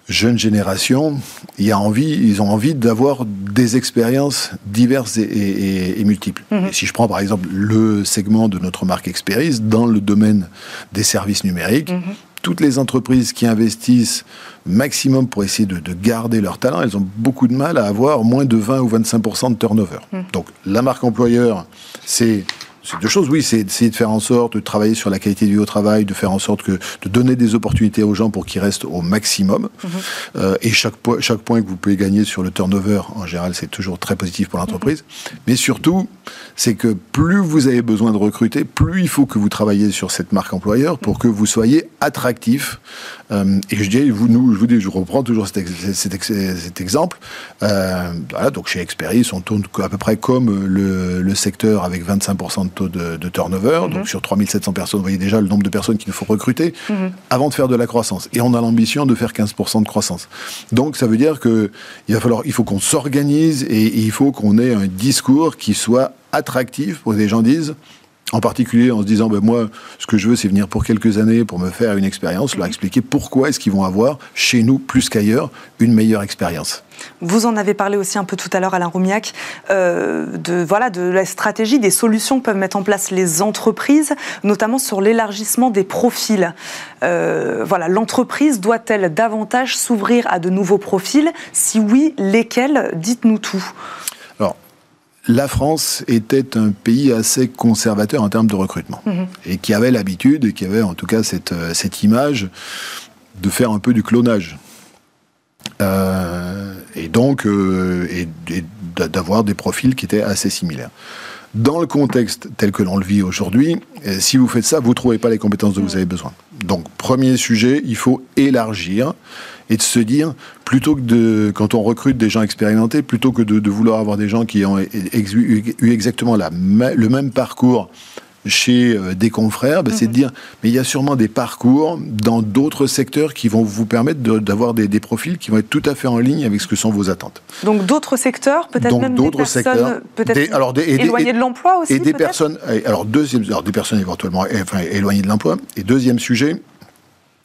jeune génération, il y a envie, ils ont envie d'avoir des expériences diverses et, multiples. Mhm. si je prends par exemple le segment de notre marque Experis dans le domaine des services numériques, mhm. toutes les entreprises qui investissent maximum pour essayer de, garder leur talent, elles ont beaucoup de mal à avoir moins de 20 ou 25% de turnover. Mhm. Donc la marque employeur, c'est c'est deux choses, oui, c'est essayer de faire en sorte de travailler sur la qualité du travail, de faire en sorte que de donner des opportunités aux gens pour qu'ils restent au maximum. Mhm. Euh, et chaque, chaque point que vous pouvez gagner sur le turnover, en général, c'est toujours très positif pour l'entreprise. Mhm. Mais surtout, c'est que plus vous avez besoin de recruter, plus il faut que vous travaillez sur cette marque employeur pour que vous soyez attractif. Euh, et je dis, vous, nous, je vous dis, je reprends toujours cet, cet, exemple. Euh, voilà, donc chez Experis, on tourne à peu près comme le, le secteur avec 25% de taux de, turnover. Mhm. Donc sur 3700 personnes, vous voyez déjà le nombre de personnes qu'il faut recruter mhm. avant de faire de la croissance. Et on a l'ambition de faire 15% de croissance. Donc ça veut dire que il va falloir, il faut qu'on s'organise et il faut qu'on ait un discours qui soit attractif pour que les gens disent en particulier en se disant, ben moi, ce que je veux, c'est venir pour quelques années pour me faire une expérience, leur expliquer pourquoi est-ce qu'ils vont avoir, chez nous, plus qu'ailleurs, une meilleure expérience. Vous en avez parlé aussi un peu tout à l'heure, Alain Roumiac, euh, de, voilà, de la stratégie, des solutions que peuvent mettre en place les entreprises, notamment sur l'élargissement des profils. Euh, voilà, l'entreprise doit-elle davantage s'ouvrir à de nouveaux profils? Si oui, lesquels? Dites-nous tout la France était un pays assez conservateur en termes de recrutement mhm. et qui avait l'habitude, qui avait en tout cas cette, euh, cette image de faire un peu du clonage. Euh, et donc euh, et, d'avoir des profils qui étaient assez similaires. Dans le contexte tel que l'on le vit aujourd'hui, si vous faites ça, vous ne trouvez pas les compétences dont vous mhm. avez besoin. Donc, premier sujet, il faut élargir et de se dire, plutôt que de, quand on recrute des gens expérimentés, plutôt que de, vouloir avoir des gens qui ont eu exactement la, le même parcours chez euh, des confrères, ben, c'est de mhm. dire, mais il y a sûrement des parcours dans d'autres secteurs qui vont vous permettre d'avoir des, profils qui vont être tout à fait en ligne avec ce que sont vos attentes. Donc d'autres secteurs, peut-être même des personnes peut-être alors éloignées de l'emploi aussi Et des personnes, alors, deuxième, alors des personnes éventuellement enfin, éloignées de l'emploi. Et deuxième sujet,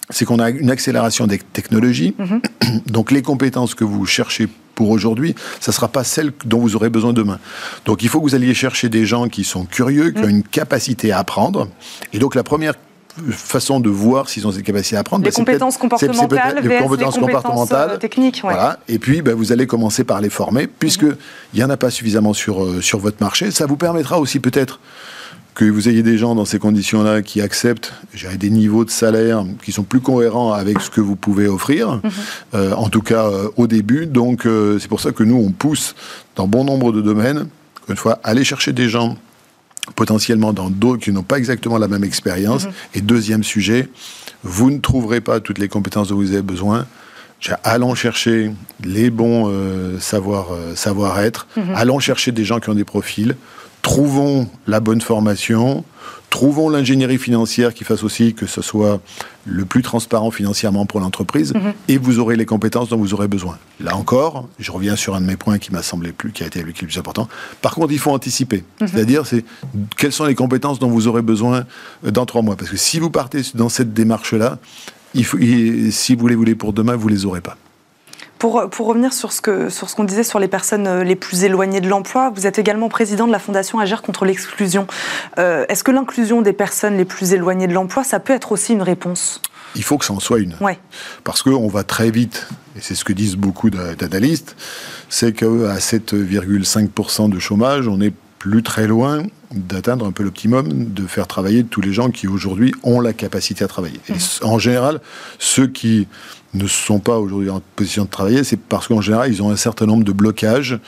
c'est qu'on a une accélération des technologies. Mhm. Donc les compétences que vous cherchez pour aujourd'hui, ça ne sera pas celles dont vous aurez besoin demain. Donc il faut que vous alliez chercher des gens qui sont curieux, qui ont mhm. une capacité à apprendre. Et donc la première façon de voir s'ils ont cette capacité à apprendre. Les bah, compétences comportementales, les compétences, comportementales, euh, techniques. Voilà. Et puis, bah, vous allez commencer par les former, puisque mhm. il n'y en a pas suffisamment sur, euh, sur votre marché. Ça vous permettra aussi peut-être que vous ayez des gens dans ces conditions-là qui acceptent des niveaux de salaire qui sont plus cohérents avec ce que vous pouvez offrir, mhm. euh, en tout cas euh, au début. Donc euh, c'est pour ça que nous, on pousse dans bon nombre de domaines, une fois, aller chercher des gens potentiellement dans d'autres qui n'ont pas exactement la même expérience. Mhm. Et deuxième sujet, vous ne trouverez pas toutes les compétences dont vous avez besoin. Allons chercher les bons savoir, savoir-être, mhm. allons chercher des gens qui ont des profils, trouvons la bonne formation, trouvons l'ingénierie financière qui fasse aussi que ce soit le plus transparent financièrement pour l'entreprise, mhm. et vous aurez les compétences dont vous aurez besoin. Là encore, je reviens sur un de mes points qui m'a semblé plus, qui a été le plus important. Par contre, il faut anticiper. Mhm. C'est-à-dire, c'est quelles sont les compétences dont vous aurez besoin euh, dans trois mois. Parce que si vous partez dans cette démarche-là, il faut, si vous les voulez pour demain, vous les aurez pas. Pour, revenir sur ce qu'on disait sur les personnes euh, les plus éloignées de l'emploi, vous êtes également président de la Fondation Agir contre l'exclusion. Euh, est-ce que l'inclusion des personnes les plus éloignées de l'emploi, ça peut être aussi une réponse? Il faut que ça en soit une. Ouais. Parce qu'on va très vite, et c'est ce que disent beaucoup d'analystes, c'est qu'à 7,5% de chômage, on est plus très loin d'atteindre un peu l'optimum, de faire travailler tous les gens qui aujourd'hui ont la capacité à travailler. Et mmh. en général, ceux qui ne sont pas aujourd'hui en position de travailler, c'est parce qu'en général, ils ont un certain nombre de blocages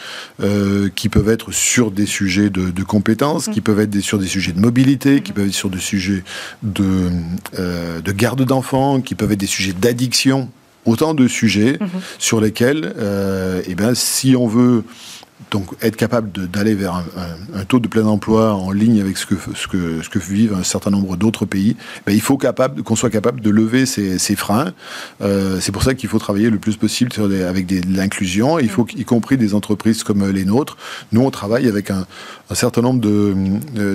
euh, qui peuvent être sur des sujets de, compétences, qui mm. peuvent être sur des sujets de mobilité, qui peuvent être sur des sujets de, euh, de garde d'enfants, qui peuvent être des sujets d'addiction. Autant de sujets mm-hmm. sur lesquels, euh, eh ben, si on veut donc être capable d'aller vers un, taux de plein emploi en ligne avec ce que, ce que, ce que vivent un certain nombre d'autres pays, ben, il faut qu'on soit capable de lever ces, freins. Euh, c'est pour ça qu'il faut travailler le plus possible sur avec l'inclusion, il faut y compris des entreprises comme les nôtres. Nous, on travaille avec un, certain nombre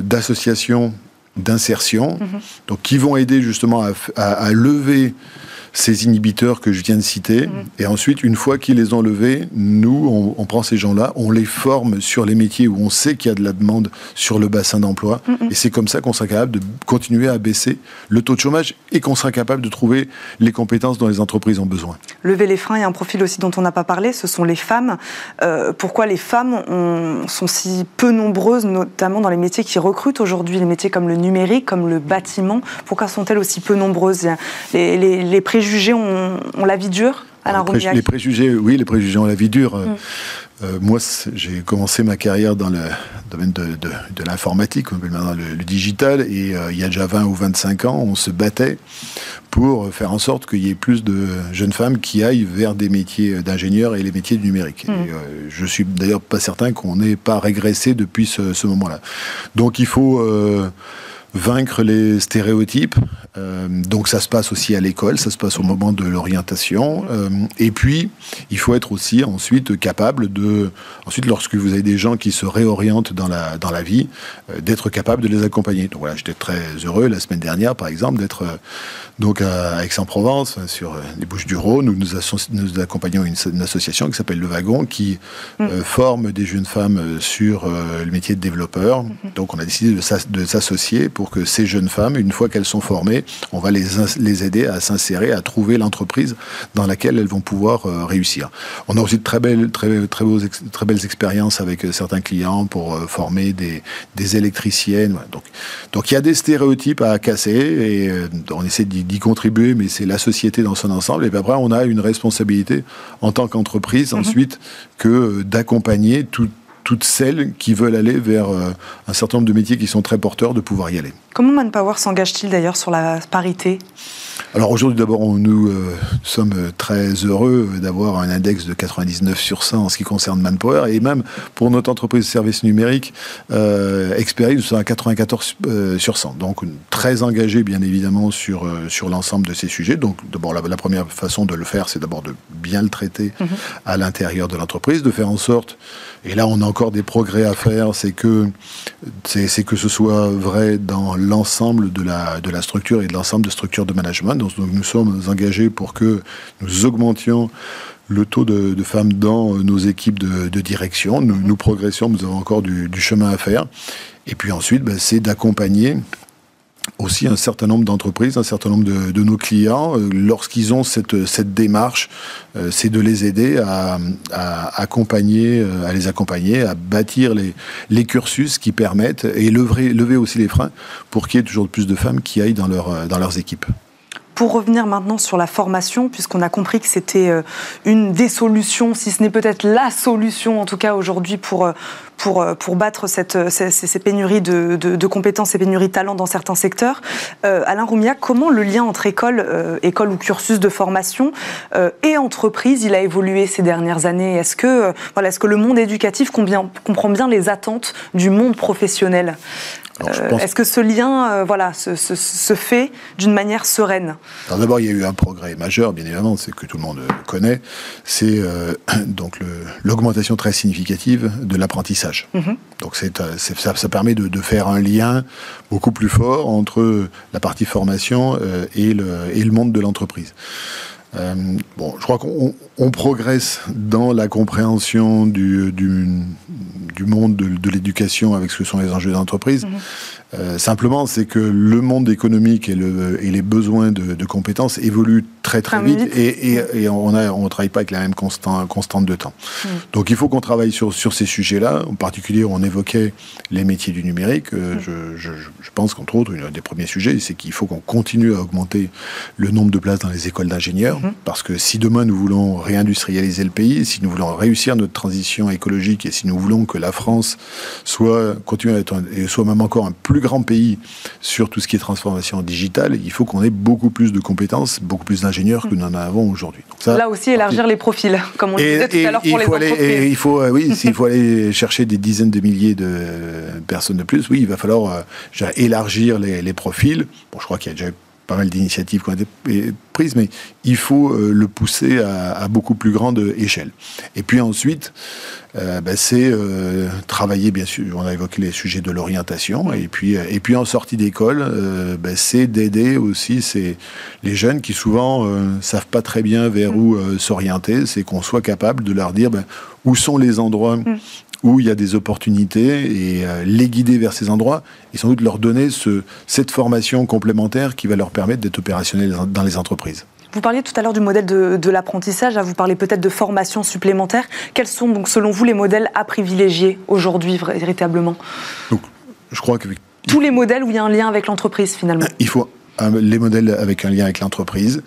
d'associations d'insertion, mm-hmm. donc qui vont aider justement à, à lever ces inhibiteurs que je viens de citer. Mhm. Et ensuite, une fois qu'ils les ont levés, nous, on, prend ces gens-là, on les forme sur les métiers où on sait qu'il y a de la demande sur le bassin d'emploi. Mhm. Et c'est comme ça qu'on sera capable de continuer à baisser le taux de chômage et qu'on sera capable de trouver les compétences dont les entreprises ont besoin. Lever les freins, il y a un profil aussi dont on n'a pas parlé, ce sont les femmes. Euh, pourquoi les femmes sont si peu nombreuses, notamment dans les métiers qui recrutent aujourd'hui, les métiers comme le numérique, comme le bâtiment Pourquoi sont-elles aussi peu nombreuses? Les, les, les préjugés ont, la vie dure les, préjugés, oui, les préjugés ont la vie dure. Mm. Euh, moi, j'ai commencé ma carrière dans le domaine de, de, l'informatique, maintenant le, digital, et euh, il y a déjà 20 ou 25 ans, on se battait pour faire en sorte qu'il y ait plus de jeunes femmes qui aillent vers des métiers d'ingénieur et les métiers du numérique. Mm. Et, euh, je suis d'ailleurs pas certain qu'on n'ait pas régressé depuis ce, ce moment-là. Donc il faut vaincre les stéréotypes. Euh, donc ça se passe aussi à l'école, ça se passe au moment de l'orientation. Euh, et puis, il faut être aussi ensuite capable de, ensuite lorsque vous avez des gens qui se réorientent dans la, dans la vie, euh, d'être capable de les accompagner. Donc voilà, j'étais très heureux la semaine dernière, par exemple, d'être donc à Aix-en-Provence, sur les Bouches du Rhône, où nous, nous accompagnons une, association qui s'appelle Le Wagon, qui mm. forme des jeunes femmes sur le métier de développeur. Mm-hmm. Donc on a décidé de s'associer pour que ces jeunes femmes, une fois qu'elles sont formées, on va les, les aider à s'insérer, à trouver l'entreprise dans laquelle elles vont pouvoir euh, réussir. On a aussi de très belles, très, très, beaux, très belles expériences avec euh, certains clients pour euh, former des, des électriciennes. Donc, donc il y a des stéréotypes à casser et on essaie d'y contribuer, mais c'est la société dans son ensemble. Et puis après, on a une responsabilité en tant qu'entreprise mhm. ensuite que d'accompagner tout, toutes celles qui veulent aller vers euh, un certain nombre de métiers qui sont très porteurs de pouvoir y aller. Comment Manpower s'engage-t-il d'ailleurs sur la parité? Alors aujourd'hui d'abord nous euh, sommes très heureux d'avoir un index de 99 sur 100 en ce qui concerne Manpower et même pour notre entreprise de services numériques euh, Experis nous sommes à 94 euh, sur 100 donc très engagé bien évidemment sur, sur l'ensemble de ces sujets donc d'abord la, première façon de le faire c'est d'abord de bien le traiter mhm. à l'intérieur de l'entreprise de faire en sorte et là on a encore des progrès à faire c'est que c'est que ce soit vrai dans l'ensemble de la, de la structure et de l'ensemble de structures de management donc nous sommes engagés pour que nous augmentions le taux de, femmes dans nos équipes de, direction. Nous, progressions, nous avons encore du, chemin à faire. Et puis ensuite, ben, c'est d'accompagner aussi un certain nombre d'entreprises, un certain nombre de, nos clients, euh, lorsqu'ils ont cette, démarche, euh, c'est de les aider à, accompagner, euh, à les accompagner, à bâtir les, cursus qui permettent et lever, aussi les freins pour qu'il y ait toujours plus de femmes qui aillent dans leurs équipes. Pour revenir maintenant sur la formation, puisqu'on a compris que c'était euh, une des solutions, si ce n'est peut-être la solution en tout cas aujourd'hui pour, euh, pour, euh, pour battre cette, ces, pénuries de, de, compétences, ces pénuries de talents dans certains secteurs. Alain Roumia, comment le lien entre école, école ou cursus de formation et entreprise, il a évolué ces dernières années? Est-ce que, est -ce que le monde éducatif comprend bien les attentes du monde professionnel? Euh, est-ce que ce lien euh, voilà, se, fait d'une manière sereine D'abord, il y a eu un progrès majeur, bien évidemment, c'est que tout le monde connaît, c'est euh, donc l'augmentation très significative de l'apprentissage. Mhm. Donc ça, ça, permet de, faire un lien beaucoup plus fort entre la partie formation et, le, et le monde de l'entreprise. Bon, je crois qu'on progresse dans la compréhension du, du, du monde de, l'éducation avec ce que sont les enjeux d'entreprise. Mhm. Euh, simplement, c'est que le monde économique et, le, et les besoins de, compétences évoluent très très, vite, Et, et, on ne on travaille pas avec la même constante, constante de temps. Mhm. Donc il faut qu'on travaille sur, sur ces sujets-là. En particulier, on évoquait les métiers du numérique. Euh, mhm. je, je, je, pense qu'entre autres, un des premiers sujets, c'est qu'il faut qu'on continue à augmenter le nombre de places dans les écoles d'ingénieurs. Parce que si demain nous voulons réindustrialiser le pays, si nous voulons réussir notre transition écologique et si nous voulons que la France soit, continue à être, et soit même encore un plus grand pays sur tout ce qui est transformation digitale, il faut qu'on ait beaucoup plus de compétences, beaucoup plus d'ingénieurs que nous en avons aujourd'hui. Là aussi, élargir les profils, comme on disait tout à l'heure pour les entreprises. il faut, euh, oui, s'il faut aller chercher des dizaines de milliers de personnes de plus, oui, il va falloir euh, élargir les, les profils. Bon, je crois qu'il y a déjà pas mal d'initiatives qui ont été prises, mais il faut euh, le pousser à, beaucoup plus grande échelle. Et puis ensuite, euh, ben, c'est euh, travailler, bien sûr, on a évoqué les sujets de l'orientation, et puis, et puis en sortie d'école, ben, c'est d'aider aussi ces, les jeunes qui souvent savent pas très bien vers où s'orienter, c'est qu'on soit capable de leur dire ben, où sont les endroits mm. où il y a des opportunités et euh, les guider vers ces endroits et sans doute leur donner ce, cette formation complémentaire qui va leur permettre d'être opérationnels dans les entreprises. Vous parliez tout à l'heure du modèle de, l'apprentissage, vous parlez peut-être de formation supplémentaire. Quels sont donc selon vous les modèles à privilégier aujourd'hui véritablement? Donc, je crois que tous les modèles où il y a un lien avec l'entreprise finalement. Il faut les modèles avec un lien avec l'entreprise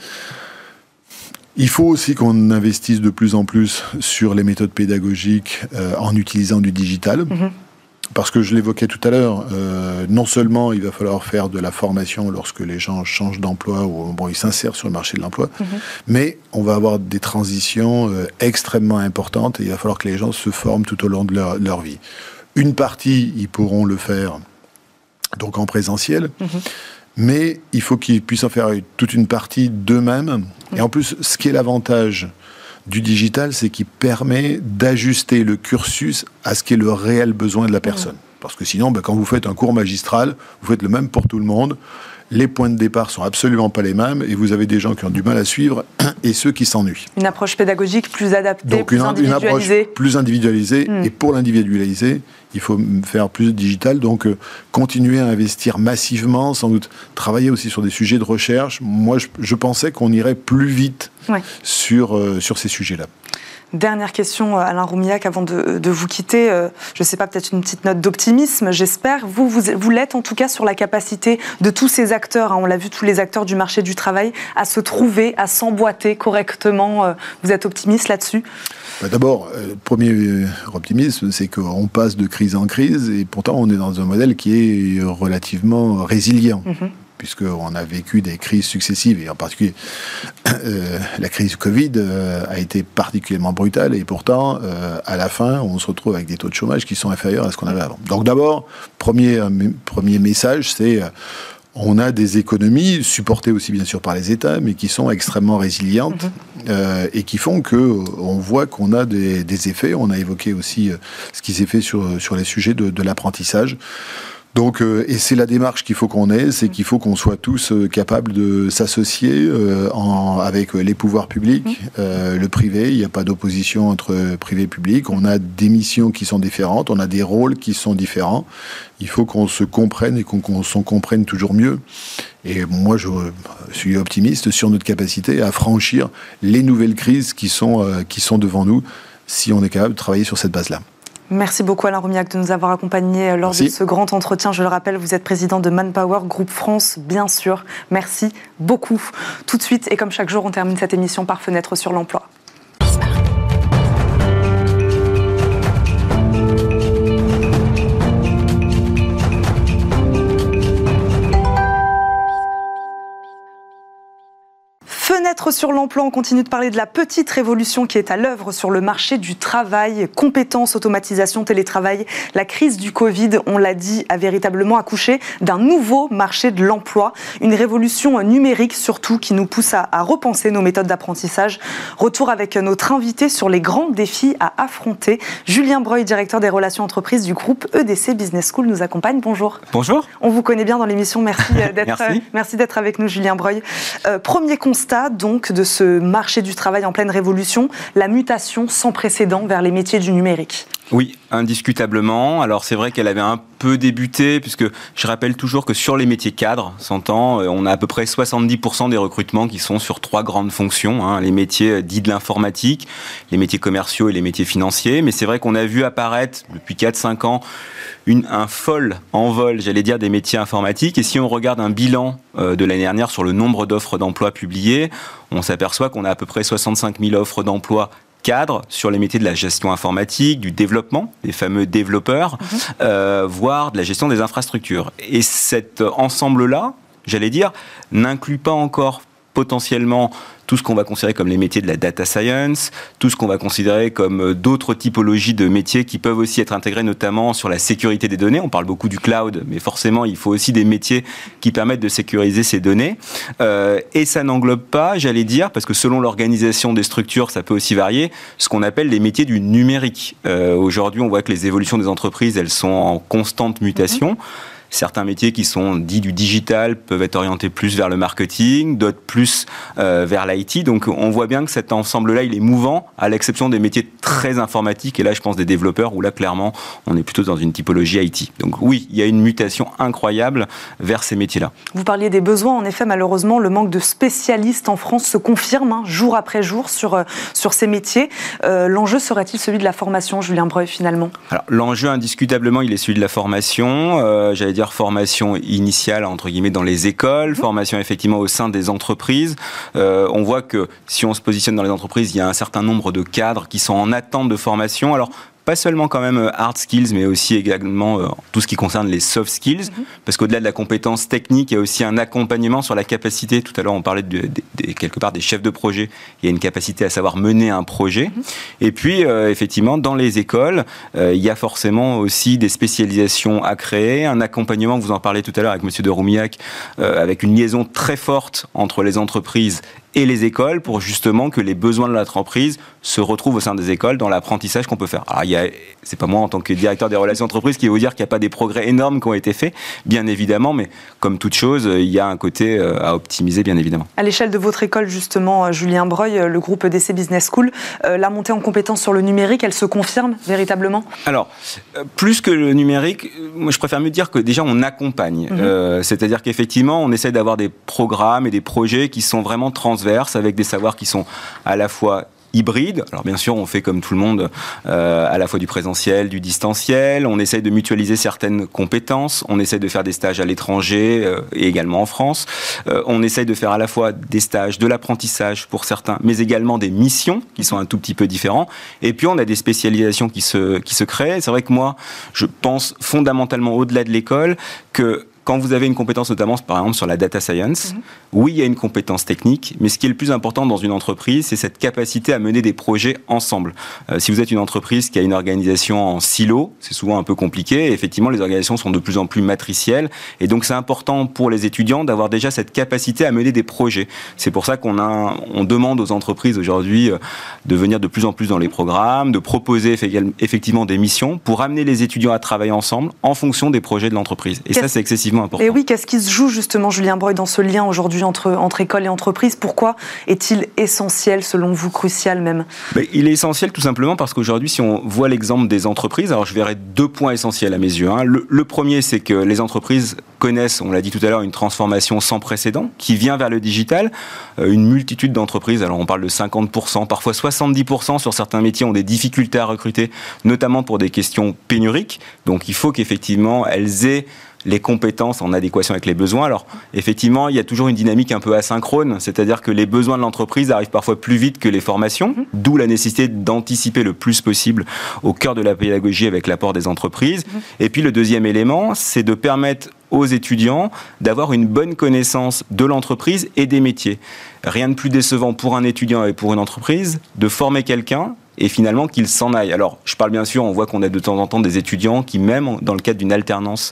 Il faut aussi qu'on investisse de plus en plus sur les méthodes pédagogiques euh, en utilisant du digital. Mhm. Parce que je l'évoquais tout à l'heure, euh, non seulement il va falloir faire de la formation lorsque les gens changent d'emploi ou bon, ils s'insèrent sur le marché de l'emploi, mhm. mais on va avoir des transitions euh, extrêmement importantes et il va falloir que les gens se forment tout au long de leur, leur vie. Une partie, ils pourront le faire donc en présentiel. Mhm mais il faut qu'ils puissent en faire toute une partie d'eux-mêmes. Et en plus, ce qui est l'avantage du digital, c'est qu'il permet d'ajuster le cursus à ce qui est le réel besoin de la personne. Parce que sinon, ben, quand vous faites un cours magistral, vous faites le même pour tout le monde les points de départ sont absolument pas les mêmes et vous avez des gens qui ont du mal à suivre et ceux qui s'ennuient. Une approche pédagogique plus adaptée, plus une, individualisée. Une approche plus individualisée hmm. et pour l'individualiser, il faut faire plus de digital, donc euh, continuer à investir massivement, sans doute travailler aussi sur des sujets de recherche. Moi, je, pensais qu'on irait plus vite sur, euh, sur ces sujets-là. Dernière question, euh, Alain Roumiac, avant de, vous quitter. Euh, je ne sais pas, peut-être une petite note d'optimisme, j'espère. Vous, vous, l'êtes en tout cas sur la capacité de tous ces acteurs, hein, on l'a vu, tous les acteurs du marché du travail, à se trouver, à s'emboîter correctement. Euh, vous êtes optimiste là-dessus? Bah, D'abord, le premier optimisme, c'est qu'on passe de crise en crise et pourtant on est dans un modèle qui est relativement résilient. Mm-hmm puisqu'on a vécu des crises successives, et en particulier euh, la crise Covid euh, a été particulièrement brutale, et pourtant, euh, à la fin, on se retrouve avec des taux de chômage qui sont inférieurs à ce qu'on avait avant. Donc d'abord, premier, premier message, c'est on a des économies supportées aussi bien sûr par les États, mais qui sont extrêmement résilientes mm-hmm. et qui font que on voit qu'on a des, effets. On a évoqué aussi ce qui s'est fait sur, sur les sujets de, de l'apprentissage. Donc, euh, et c'est la démarche qu'il faut qu'on ait, c'est qu'il faut qu'on soit tous euh, capables de s'associer euh, avec les pouvoirs publics, mmh. le privé. Il n'y a pas d'opposition entre privé et public. On a des missions qui sont différentes, on a des rôles qui sont différents. Il faut qu'on se comprenne et qu'on s'en comprenne toujours mieux. Et moi, je suis optimiste sur notre capacité à franchir les nouvelles crises qui sont, qui sont devant nous si on est capable de travailler sur cette base-là. Merci beaucoup Alain Roumiac de nous avoir accompagnés euh, lors de ce grand entretien. Je le rappelle, vous êtes président de Manpower Group France, bien sûr. Merci beaucoup. Tout de suite, et comme chaque jour, on termine cette émission par fenêtre sur l'emploi. Sur l'emploi, on continue de parler de la petite révolution qui est à l'œuvre sur le marché du travail, compétences, automatisation, télétravail. La crise du Covid, on l'a dit, a véritablement accouché d'un nouveau marché de l'emploi, une révolution numérique surtout qui nous pousse à, repenser nos méthodes d'apprentissage. Retour avec notre invité sur les grands défis à affronter. Julien Breuil, directeur des relations entreprises du groupe EDC Business School, nous accompagne. Bonjour. Bonjour. On vous connaît bien dans l'émission. Merci euh, d'être merci. d'être avec nous, Julien Breuil. Euh, premier constat, de ce marché du travail en pleine révolution, la mutation sans précédent vers les métiers du numérique. Oui, indiscutablement. Alors c'est vrai qu'elle avait un peu débuté, puisque je rappelle toujours que sur les métiers cadres, s'entend, euh, on a à peu près 70% des recrutements qui sont sur trois grandes fonctions, hein, les métiers euh, dits de l'informatique, les métiers commerciaux et les métiers financiers. Mais c'est vrai qu'on a vu apparaître depuis 4-5 ans un fol envol, j'allais dire, des métiers informatiques. Et si on regarde un bilan euh, de l'année dernière sur le nombre d'offres d'emploi publiées, on s'aperçoit qu'on a à peu près 65 000 offres d'emploi cadres sur les métiers de la gestion informatique, du développement, les fameux développeurs, mhm. euh, voire de la gestion des infrastructures. Et cet ensemble-là, j'allais dire, n'inclut pas encore potentiellement tout ce qu'on va considérer comme les métiers de la data science, tout ce qu'on va considérer comme euh, d'autres typologies de métiers qui peuvent aussi être intégrés notamment sur la sécurité des données. On parle beaucoup du cloud, mais forcément il faut aussi des métiers qui permettent de sécuriser ces données. Euh, et ça n'englobe pas, j'allais dire, parce que selon l'organisation des structures, ça peut aussi varier, ce qu'on appelle les métiers du numérique. Euh, Aujourd'hui, on voit que les évolutions des entreprises, elles sont en constante mutation. Certains métiers qui sont dits du digital peuvent être orientés plus vers le marketing, d'autres plus euh, vers l'IT. Donc on voit bien que cet ensemble-là, il est mouvant, à l'exception des métiers très informatiques. Et là, je pense des développeurs, où là, clairement, on est plutôt dans une typologie IT. Donc oui, il y a une mutation incroyable vers ces métiers-là. Vous parliez des besoins. En effet, malheureusement, le manque de spécialistes en France se confirme hein, jour après jour sur, euh, sur ces métiers. Euh, l'enjeu serait-il celui de la formation, Julien Breuil, finalement? Alors l'enjeu, indiscutablement, il est celui de la formation. J'allais dire dire formation initiale entre guillemets dans les écoles, mhm. formation effectivement au sein des entreprises. Euh, on voit que si on se positionne dans les entreprises, il y a un certain nombre de cadres qui sont en attente de formation. Alors pas seulement quand même euh, hard skills, mais aussi également euh, tout ce qui concerne les soft skills, mhm. parce qu'au-delà de la compétence technique, il y a aussi un accompagnement sur la capacité. Tout à l'heure, on parlait de, quelque part des chefs de projet. Il y a une capacité à savoir mener un projet. Mhm. Et puis, euh, effectivement, dans les écoles, il y a forcément aussi des spécialisations à créer, un accompagnement. Vous en parlez tout à l'heure avec Monsieur de Roumiac, avec une liaison très forte entre les entreprises et les écoles pour justement que les besoins de l'entreprise se retrouvent au sein des écoles dans l'apprentissage qu'on peut faire. Alors, il y a, c'est pas moi en tant que directeur des relations entreprises qui vais vous dire qu'il n'y a pas des progrès énormes qui ont été faits, bien évidemment, mais comme toute chose, il y a un côté euh, à optimiser, bien évidemment. À l'échelle de votre école, justement, euh, Julien Breuil, euh, le groupe DC Business School, la montée en compétences sur le numérique, elle se confirme véritablement? Alors, plus que le numérique, moi je préfère mieux dire que déjà on accompagne. Mhm. c'est-à-dire qu'effectivement, on essaie d'avoir des programmes et des projets qui sont vraiment avec des savoirs qui sont à la fois hybride. Alors bien sûr, on fait comme tout le monde euh, à la fois du présentiel, du distanciel. On essaye de mutualiser certaines compétences. On essaye de faire des stages à l'étranger euh, et également en France. Euh, on essaye de faire à la fois des stages, de l'apprentissage pour certains, mais également des missions qui sont un tout petit peu différents. Et puis on a des spécialisations qui se créent. C'est vrai que moi, je pense fondamentalement au-delà de l'école que quand vous avez une compétence notamment par exemple sur la data science, mhm. oui, il y a une compétence technique, mais ce qui est le plus important dans une entreprise, c'est cette capacité à mener des projets ensemble. Euh, si vous êtes une entreprise qui a une organisation en silo, c'est souvent un peu compliqué. Et effectivement, les organisations sont de plus en plus matricielles, et donc c'est important pour les étudiants d'avoir déjà cette capacité à mener des projets. C'est pour ça qu'on a, on demande aux entreprises aujourd'hui euh, de venir de plus en plus dans les programmes, de proposer effectivement des missions pour amener les étudiants à travailler ensemble en fonction des projets de l'entreprise. Et ça, c'est excessivement et oui, qu'est-ce qui se joue justement, Julien Breuil, dans ce lien aujourd'hui entre, entre école et entreprise? Pourquoi est-il essentiel, selon vous, crucial même? Il est essentiel tout simplement parce qu'aujourd'hui, si on voit l'exemple des entreprises, alors je verrai deux points essentiels à mes yeux. Hein. Le, premier, c'est que les entreprises connaissent, on l'a dit tout à l'heure, une transformation sans précédent qui vient vers le digital. Euh, une multitude d'entreprises, alors on parle de 50%, parfois 70% sur certains métiers ont des difficultés à recruter, notamment pour des questions pénuriques. Donc il faut qu'effectivement elles aient les compétences en adéquation avec les besoins. Alors, effectivement, il y a toujours une dynamique un peu asynchrone, c'est-à-dire que les besoins de l'entreprise arrivent parfois plus vite que les formations, mhm. d'où la nécessité d'anticiper le plus possible au cœur de la pédagogie avec l'apport des entreprises. Mhm. Et puis, le deuxième élément, c'est de permettre aux étudiants d'avoir une bonne connaissance de l'entreprise et des métiers. Rien de plus décevant pour un étudiant et pour une entreprise de former quelqu'un et finalement qu'il s'en aille. Alors, je parle bien sûr, on voit qu'on a de temps en temps des étudiants qui, même dans le cadre d'une alternance,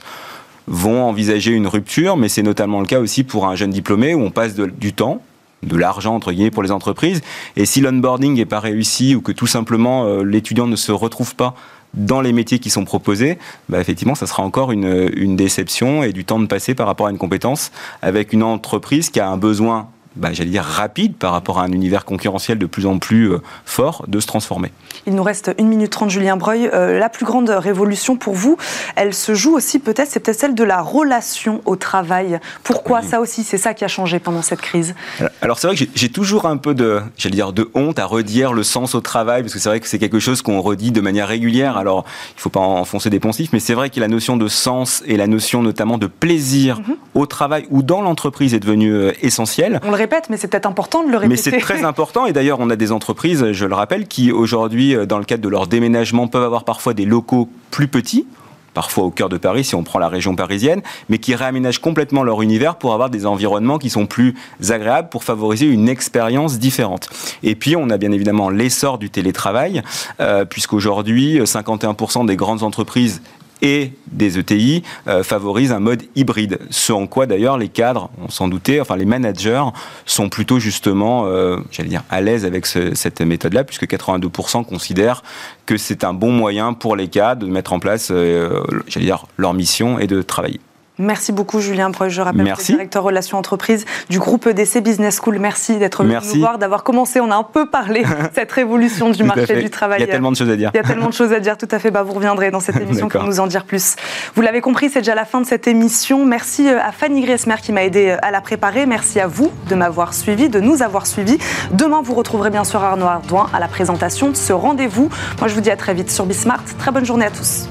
vont envisager une rupture, mais c'est notamment le cas aussi pour un jeune diplômé où on passe du temps, de l'argent entre guillemets pour les entreprises. Et si l'onboarding n'est pas réussi ou que tout simplement euh, l'étudiant ne se retrouve pas dans les métiers qui sont proposés, bah effectivement, ça sera encore une, une déception et du temps de passer par rapport à une compétence avec une entreprise qui a un besoin bah, j'allais dire, rapide par rapport à un univers concurrentiel de plus en plus euh, fort de se transformer. Il nous reste une minute trente, Julien Breuil. Euh, la plus grande révolution pour vous, elle se joue aussi peut-être, c'est peut-être celle de la relation au travail. Pourquoi ça aussi C'est ça qui a changé pendant cette crise? Alors c'est vrai que j'ai toujours un peu de, j'allais dire, de honte à redire le sens au travail, parce que c'est vrai que c'est quelque chose qu'on redit de manière régulière. Alors il ne faut pas enfoncer des poncifs, mais c'est vrai que la notion de sens et la notion notamment de plaisir mhm. au travail ou dans l'entreprise est devenue euh, essentielle répète, mais c'est peut-être important de le répéter. Mais c'est très important, et d'ailleurs, on a des entreprises, je le rappelle, qui aujourd'hui, euh, dans le cadre de leur déménagement, peuvent avoir parfois des locaux plus petits parfois au cœur de Paris si on prend la région parisienne, mais qui réaménagent complètement leur univers pour avoir des environnements qui sont plus agréables, pour favoriser une expérience différente. Et puis on a bien évidemment l'essor du télétravail, euh, puisqu'aujourd'hui 51% des grandes entreprises et des ETI euh, favorisent un mode hybride. Ce en quoi d'ailleurs les cadres, on s'en doutait, enfin les managers sont plutôt justement, euh, j'allais dire, à l'aise avec cette méthode-là, puisque 82% considèrent que c'est un bon moyen pour les cadres de mettre en place, euh, j'allais dire, leur mission et de travailler. Merci beaucoup Julien Breuil, je rappelle que directeur relations entreprises du groupe EDC Business School. Merci d'être venu nous voir, d'avoir commencé. On a un peu parlé de cette révolution du marché du travail. Il y a tellement de choses à dire. Il y a tellement de choses à dire, tout à fait. Bah, vous reviendrez dans cette émission pour nous en dire plus. Vous l'avez compris, c'est déjà la fin de cette émission. Merci euh, à Fanny Griesmer qui m'a aidé euh, à la préparer. Merci à vous de m'avoir suivi, de nous avoir suivis. Demain, vous retrouverez bien sûr Arnaud Ardouin à la présentation de ce rendez-vous. Moi, je vous dis à très vite sur Bismart. Très bonne journée à tous.